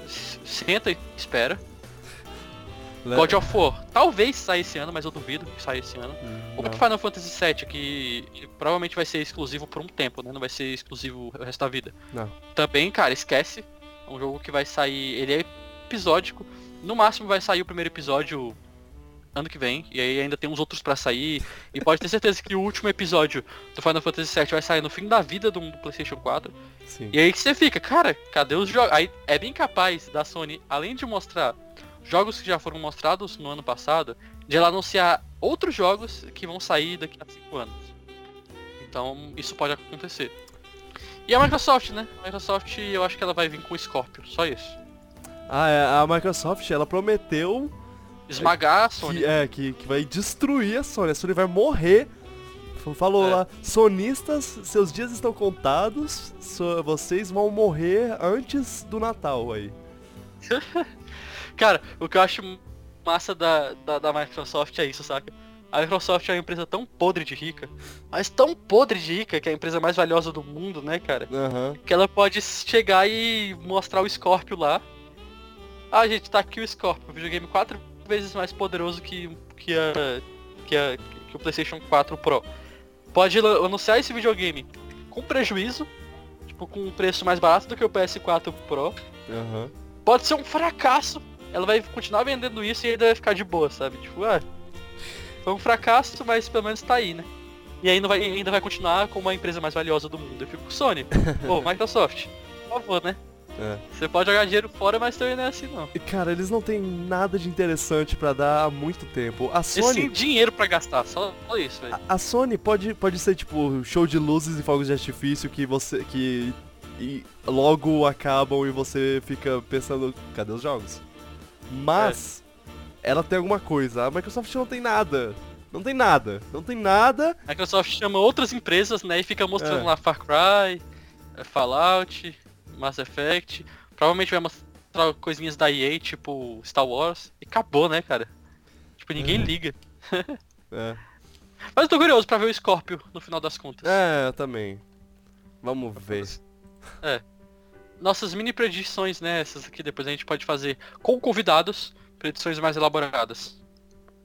Senta e espera. Le... God of War, talvez saia esse ano, mas eu duvido que saia esse ano. Hum, o Final Fantasy VII, que provavelmente vai ser exclusivo por um tempo, né? Não vai ser exclusivo o resto da vida. Não. Também, cara, esquece. É um jogo que vai sair. Ele é episódico. No máximo vai sair o primeiro episódio ano que vem, e aí ainda tem uns outros para sair. E pode ter certeza que o último episódio do Final Fantasy VII vai sair no fim da vida do, do PlayStation 4. Sim. E aí que você fica, cara, cadê os jogos? Aí é bem capaz da Sony, além de mostrar jogos que já foram mostrados no ano passado, de ela anunciar outros jogos que vão sair daqui a 5 anos. Então isso pode acontecer. E a Microsoft, né? A Microsoft eu acho que ela vai vir com o Scorpio, só isso. Ah, é, a Microsoft, ela prometeu... Esmagar a Sony. Que, é, que, que vai destruir a Sony. A Sony vai morrer. Falou é. lá, sonistas, seus dias estão contados, so, vocês vão morrer antes do Natal aí. Cara, o que eu acho massa da, da, da, Microsoft é isso, saca? A Microsoft é uma empresa tão podre de rica, mas tão podre de rica, que é a empresa mais valiosa do mundo, né, cara? Uhum. Que ela pode chegar e mostrar o Scorpio lá, ah, gente, tá aqui o Scorpio, um videogame quatro vezes mais poderoso que, que, a, que, a, que o PlayStation 4 Pro. Pode anunciar esse videogame com prejuízo, tipo, com um preço mais barato do que o PS4 Pro. Uhum. Pode ser um fracasso. Ela vai continuar vendendo isso e ainda vai ficar de boa, sabe? Tipo, ah, foi um fracasso, mas pelo menos tá aí, né? E ainda vai, ainda vai continuar como a empresa mais valiosa do mundo. Eu fico com Sony. Pô, Microsoft, por favor, né? É. Você pode jogar dinheiro fora, mas também não é assim não. Cara, eles não têm nada de interessante para dar há muito tempo. A Sony. Eles têm dinheiro para gastar, só, isso, velho. A, a, Sony pode, pode ser tipo show de luzes e fogos de artifício que você. que. E logo acabam e você fica pensando, cadê os jogos? Mas é. ela tem alguma coisa. A Microsoft não tem nada. Não tem nada. Não tem nada. A Microsoft chama outras empresas, né? E fica mostrando é. lá Far Cry, Fallout. Mass Effect. Provavelmente vai mostrar coisinhas da EA, tipo Star Wars. E acabou, né, cara? Tipo, ninguém é. liga. é. Mas eu tô curioso pra ver o Scorpio no final das contas. É, eu também. Vamos ver. É. Nossas mini predições, né? Essas aqui depois a gente pode fazer com convidados, predições mais elaboradas.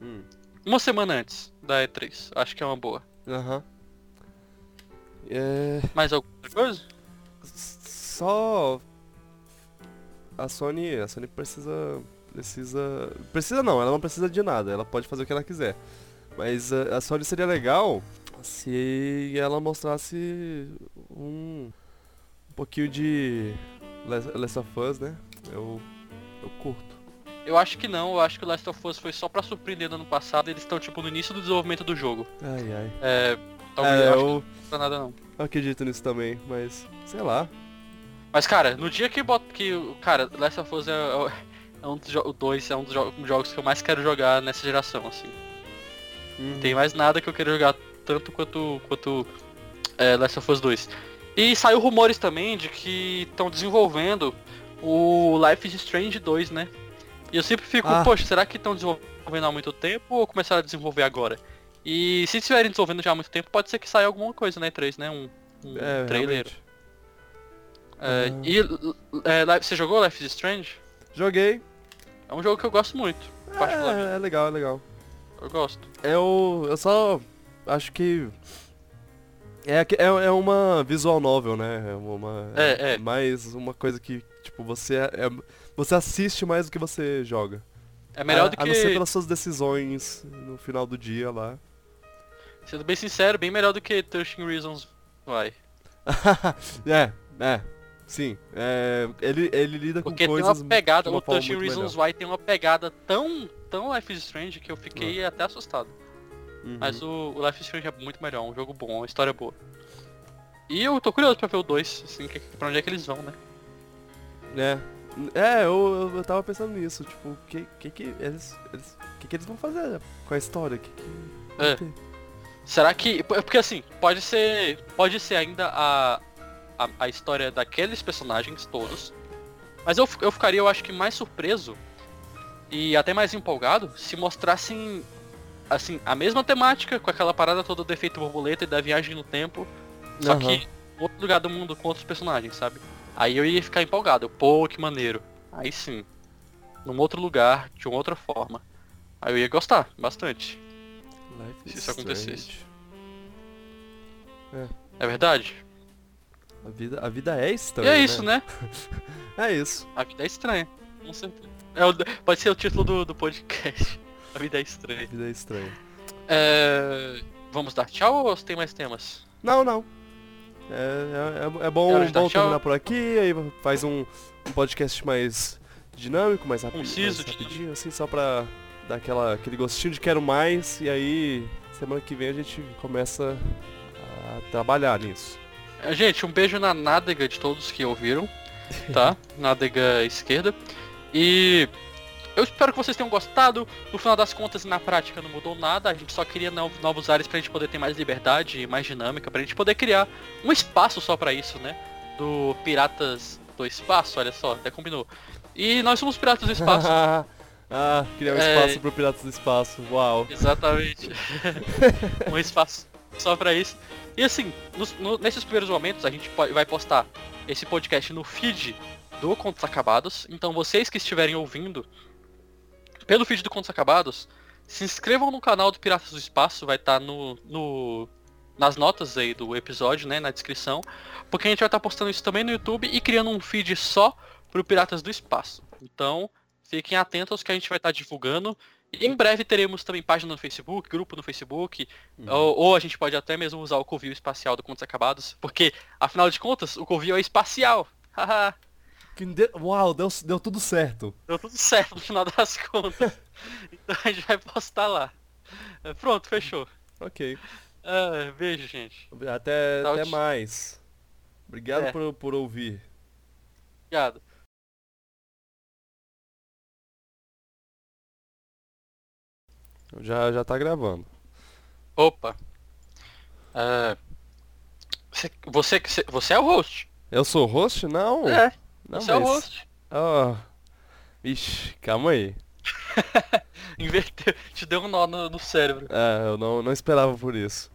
Hum. Uma semana antes da E3. Acho que é uma boa. Aham. Uhum. É... Mais alguma coisa? só a Sony, a Sony precisa precisa precisa não, ela não precisa de nada, ela pode fazer o que ela quiser. Mas a, Sony seria legal se ela mostrasse um pouquinho de Last of Us, né? Eu eu curto. Eu acho que não, eu acho que o Last of Us foi só pra surpreender no ano passado, eles estão tipo no início do desenvolvimento do jogo. Ai ai. É, talvez é, eu, eu não nada não. Eu acredito nisso também, mas sei lá. Mas, cara, no dia que bota que. Cara, Last of Us é, é um dos o 2 é um dos jo jogos que eu mais quero jogar nessa geração, assim. Uhum. Tem mais nada que eu quero jogar tanto quanto. quanto é, Last of Us 2. E saiu rumores também de que estão desenvolvendo o Life is Strange 2, né? E eu sempre fico, Ah. poxa, será que estão desenvolvendo há muito tempo ou começaram a desenvolver agora? E se estiverem desenvolvendo já há muito tempo, pode ser que saia alguma coisa, né, 3, né? Um, um É, trailer. É, Ah. E é, você jogou Life is Strange? Joguei. É um jogo que eu gosto muito. É, é legal, é legal. Eu gosto. Eu, eu só acho que é, que- é, é uma visual novel, né? É uma É, é. mais uma coisa que tipo você é, você assiste mais do que você joga. É melhor a, do a não ser que, pelas suas decisões no final do dia lá. sendo bem sincero, bem melhor do que 13 Reasons Why. é, é. Sim, é, ele, ele lida Porque com tem coisas uma pegada, uma o forma 13 muito Reasons melhor. Why tem uma pegada tão, tão Life is Strange que eu fiquei até assustado. Uhum. Mas o, o Life is Strange é muito melhor, um jogo bom, uma história boa. E eu tô curioso pra ver o 2, assim, que, pra onde é que eles vão, né? É. É, eu, eu, tava pensando nisso, tipo, o que, que que eles, eles, que que eles vão fazer com a história? Que que É. Será que. Porque assim, pode ser. Pode ser ainda a, a, a história daqueles personagens todos. Mas eu, eu ficaria, eu acho que mais surpreso e até mais empolgado se mostrassem assim, a mesma temática, com aquela parada toda do efeito borboleta e da viagem no tempo. Só Aham. que em outro lugar do mundo com outros personagens, sabe? Aí eu ia ficar empolgado, pô, que maneiro. Aí sim. Num outro lugar, de uma outra forma. Aí eu ia gostar bastante. Life Se is isso acontecesse. Strange. É verdade? A vida, a vida é E estranha. é isso, né? É isso. A vida é estranha, com certeza. É pode ser o título do, do podcast. A vida é A estranha. vida é estranha. É, Vamos dar tchau ou tem mais temas? Não, não. É, é, é- é bom, bom tchau. terminar por aqui, aí faz um, um podcast mais dinâmico, mais rápido, Conciso, mais rapidinho, assim, só pra dar aquela, aquele gostinho de quero mais, e aí semana que vem a gente começa a trabalhar nisso. É, Gente, um beijo na nádega de todos que ouviram, tá? nádega esquerda. E eu espero que vocês tenham gostado. No final das contas, na prática não mudou nada. A gente só queria no- novos ares pra gente poder ter mais liberdade mais dinâmica, pra gente poder criar um espaço só pra isso, né? Do Piratas do Espaço, olha só, até combinou. E nós somos Piratas do Espaço. ah, criar um É. espaço pro Piratas do Espaço, uau. Exatamente. um espaço só pra isso. E assim, nos- no- nesses primeiros momentos a gente vai postar esse podcast no feed do Contos Acabados. Então vocês que estiverem ouvindo pelo feed do Contos Acabados, se inscrevam no canal do Piratas do Espaço, vai estar no, no- nas notas aí do episódio, né, na descrição, porque a gente vai estar postando isso também no YouTube e criando um feed só pro Piratas do Espaço. Então, fiquem atentos aos que a gente vai estar divulgando. E em breve teremos também página no Facebook, grupo no Facebook, ou, ou a gente pode até mesmo usar o Covil espacial do Contos Acabados, porque, afinal de contas, o Covil é espacial. Haha, Que Uau, deu, deu tudo certo. Deu tudo certo no final das contas. Então a gente vai postar lá. É, Pronto, fechou. Ok. Ah, beijo, gente. Até, até mais. Obrigado É. por, por ouvir. Obrigado. Já, já tá gravando. Opa. Ah, você, você, você é o host. Eu sou o host? Não. É, Não, você é o mas- host. Ah. Ixi, calma aí. Inverteu, te deu um nó no, no cérebro. É, eu não, não esperava por isso.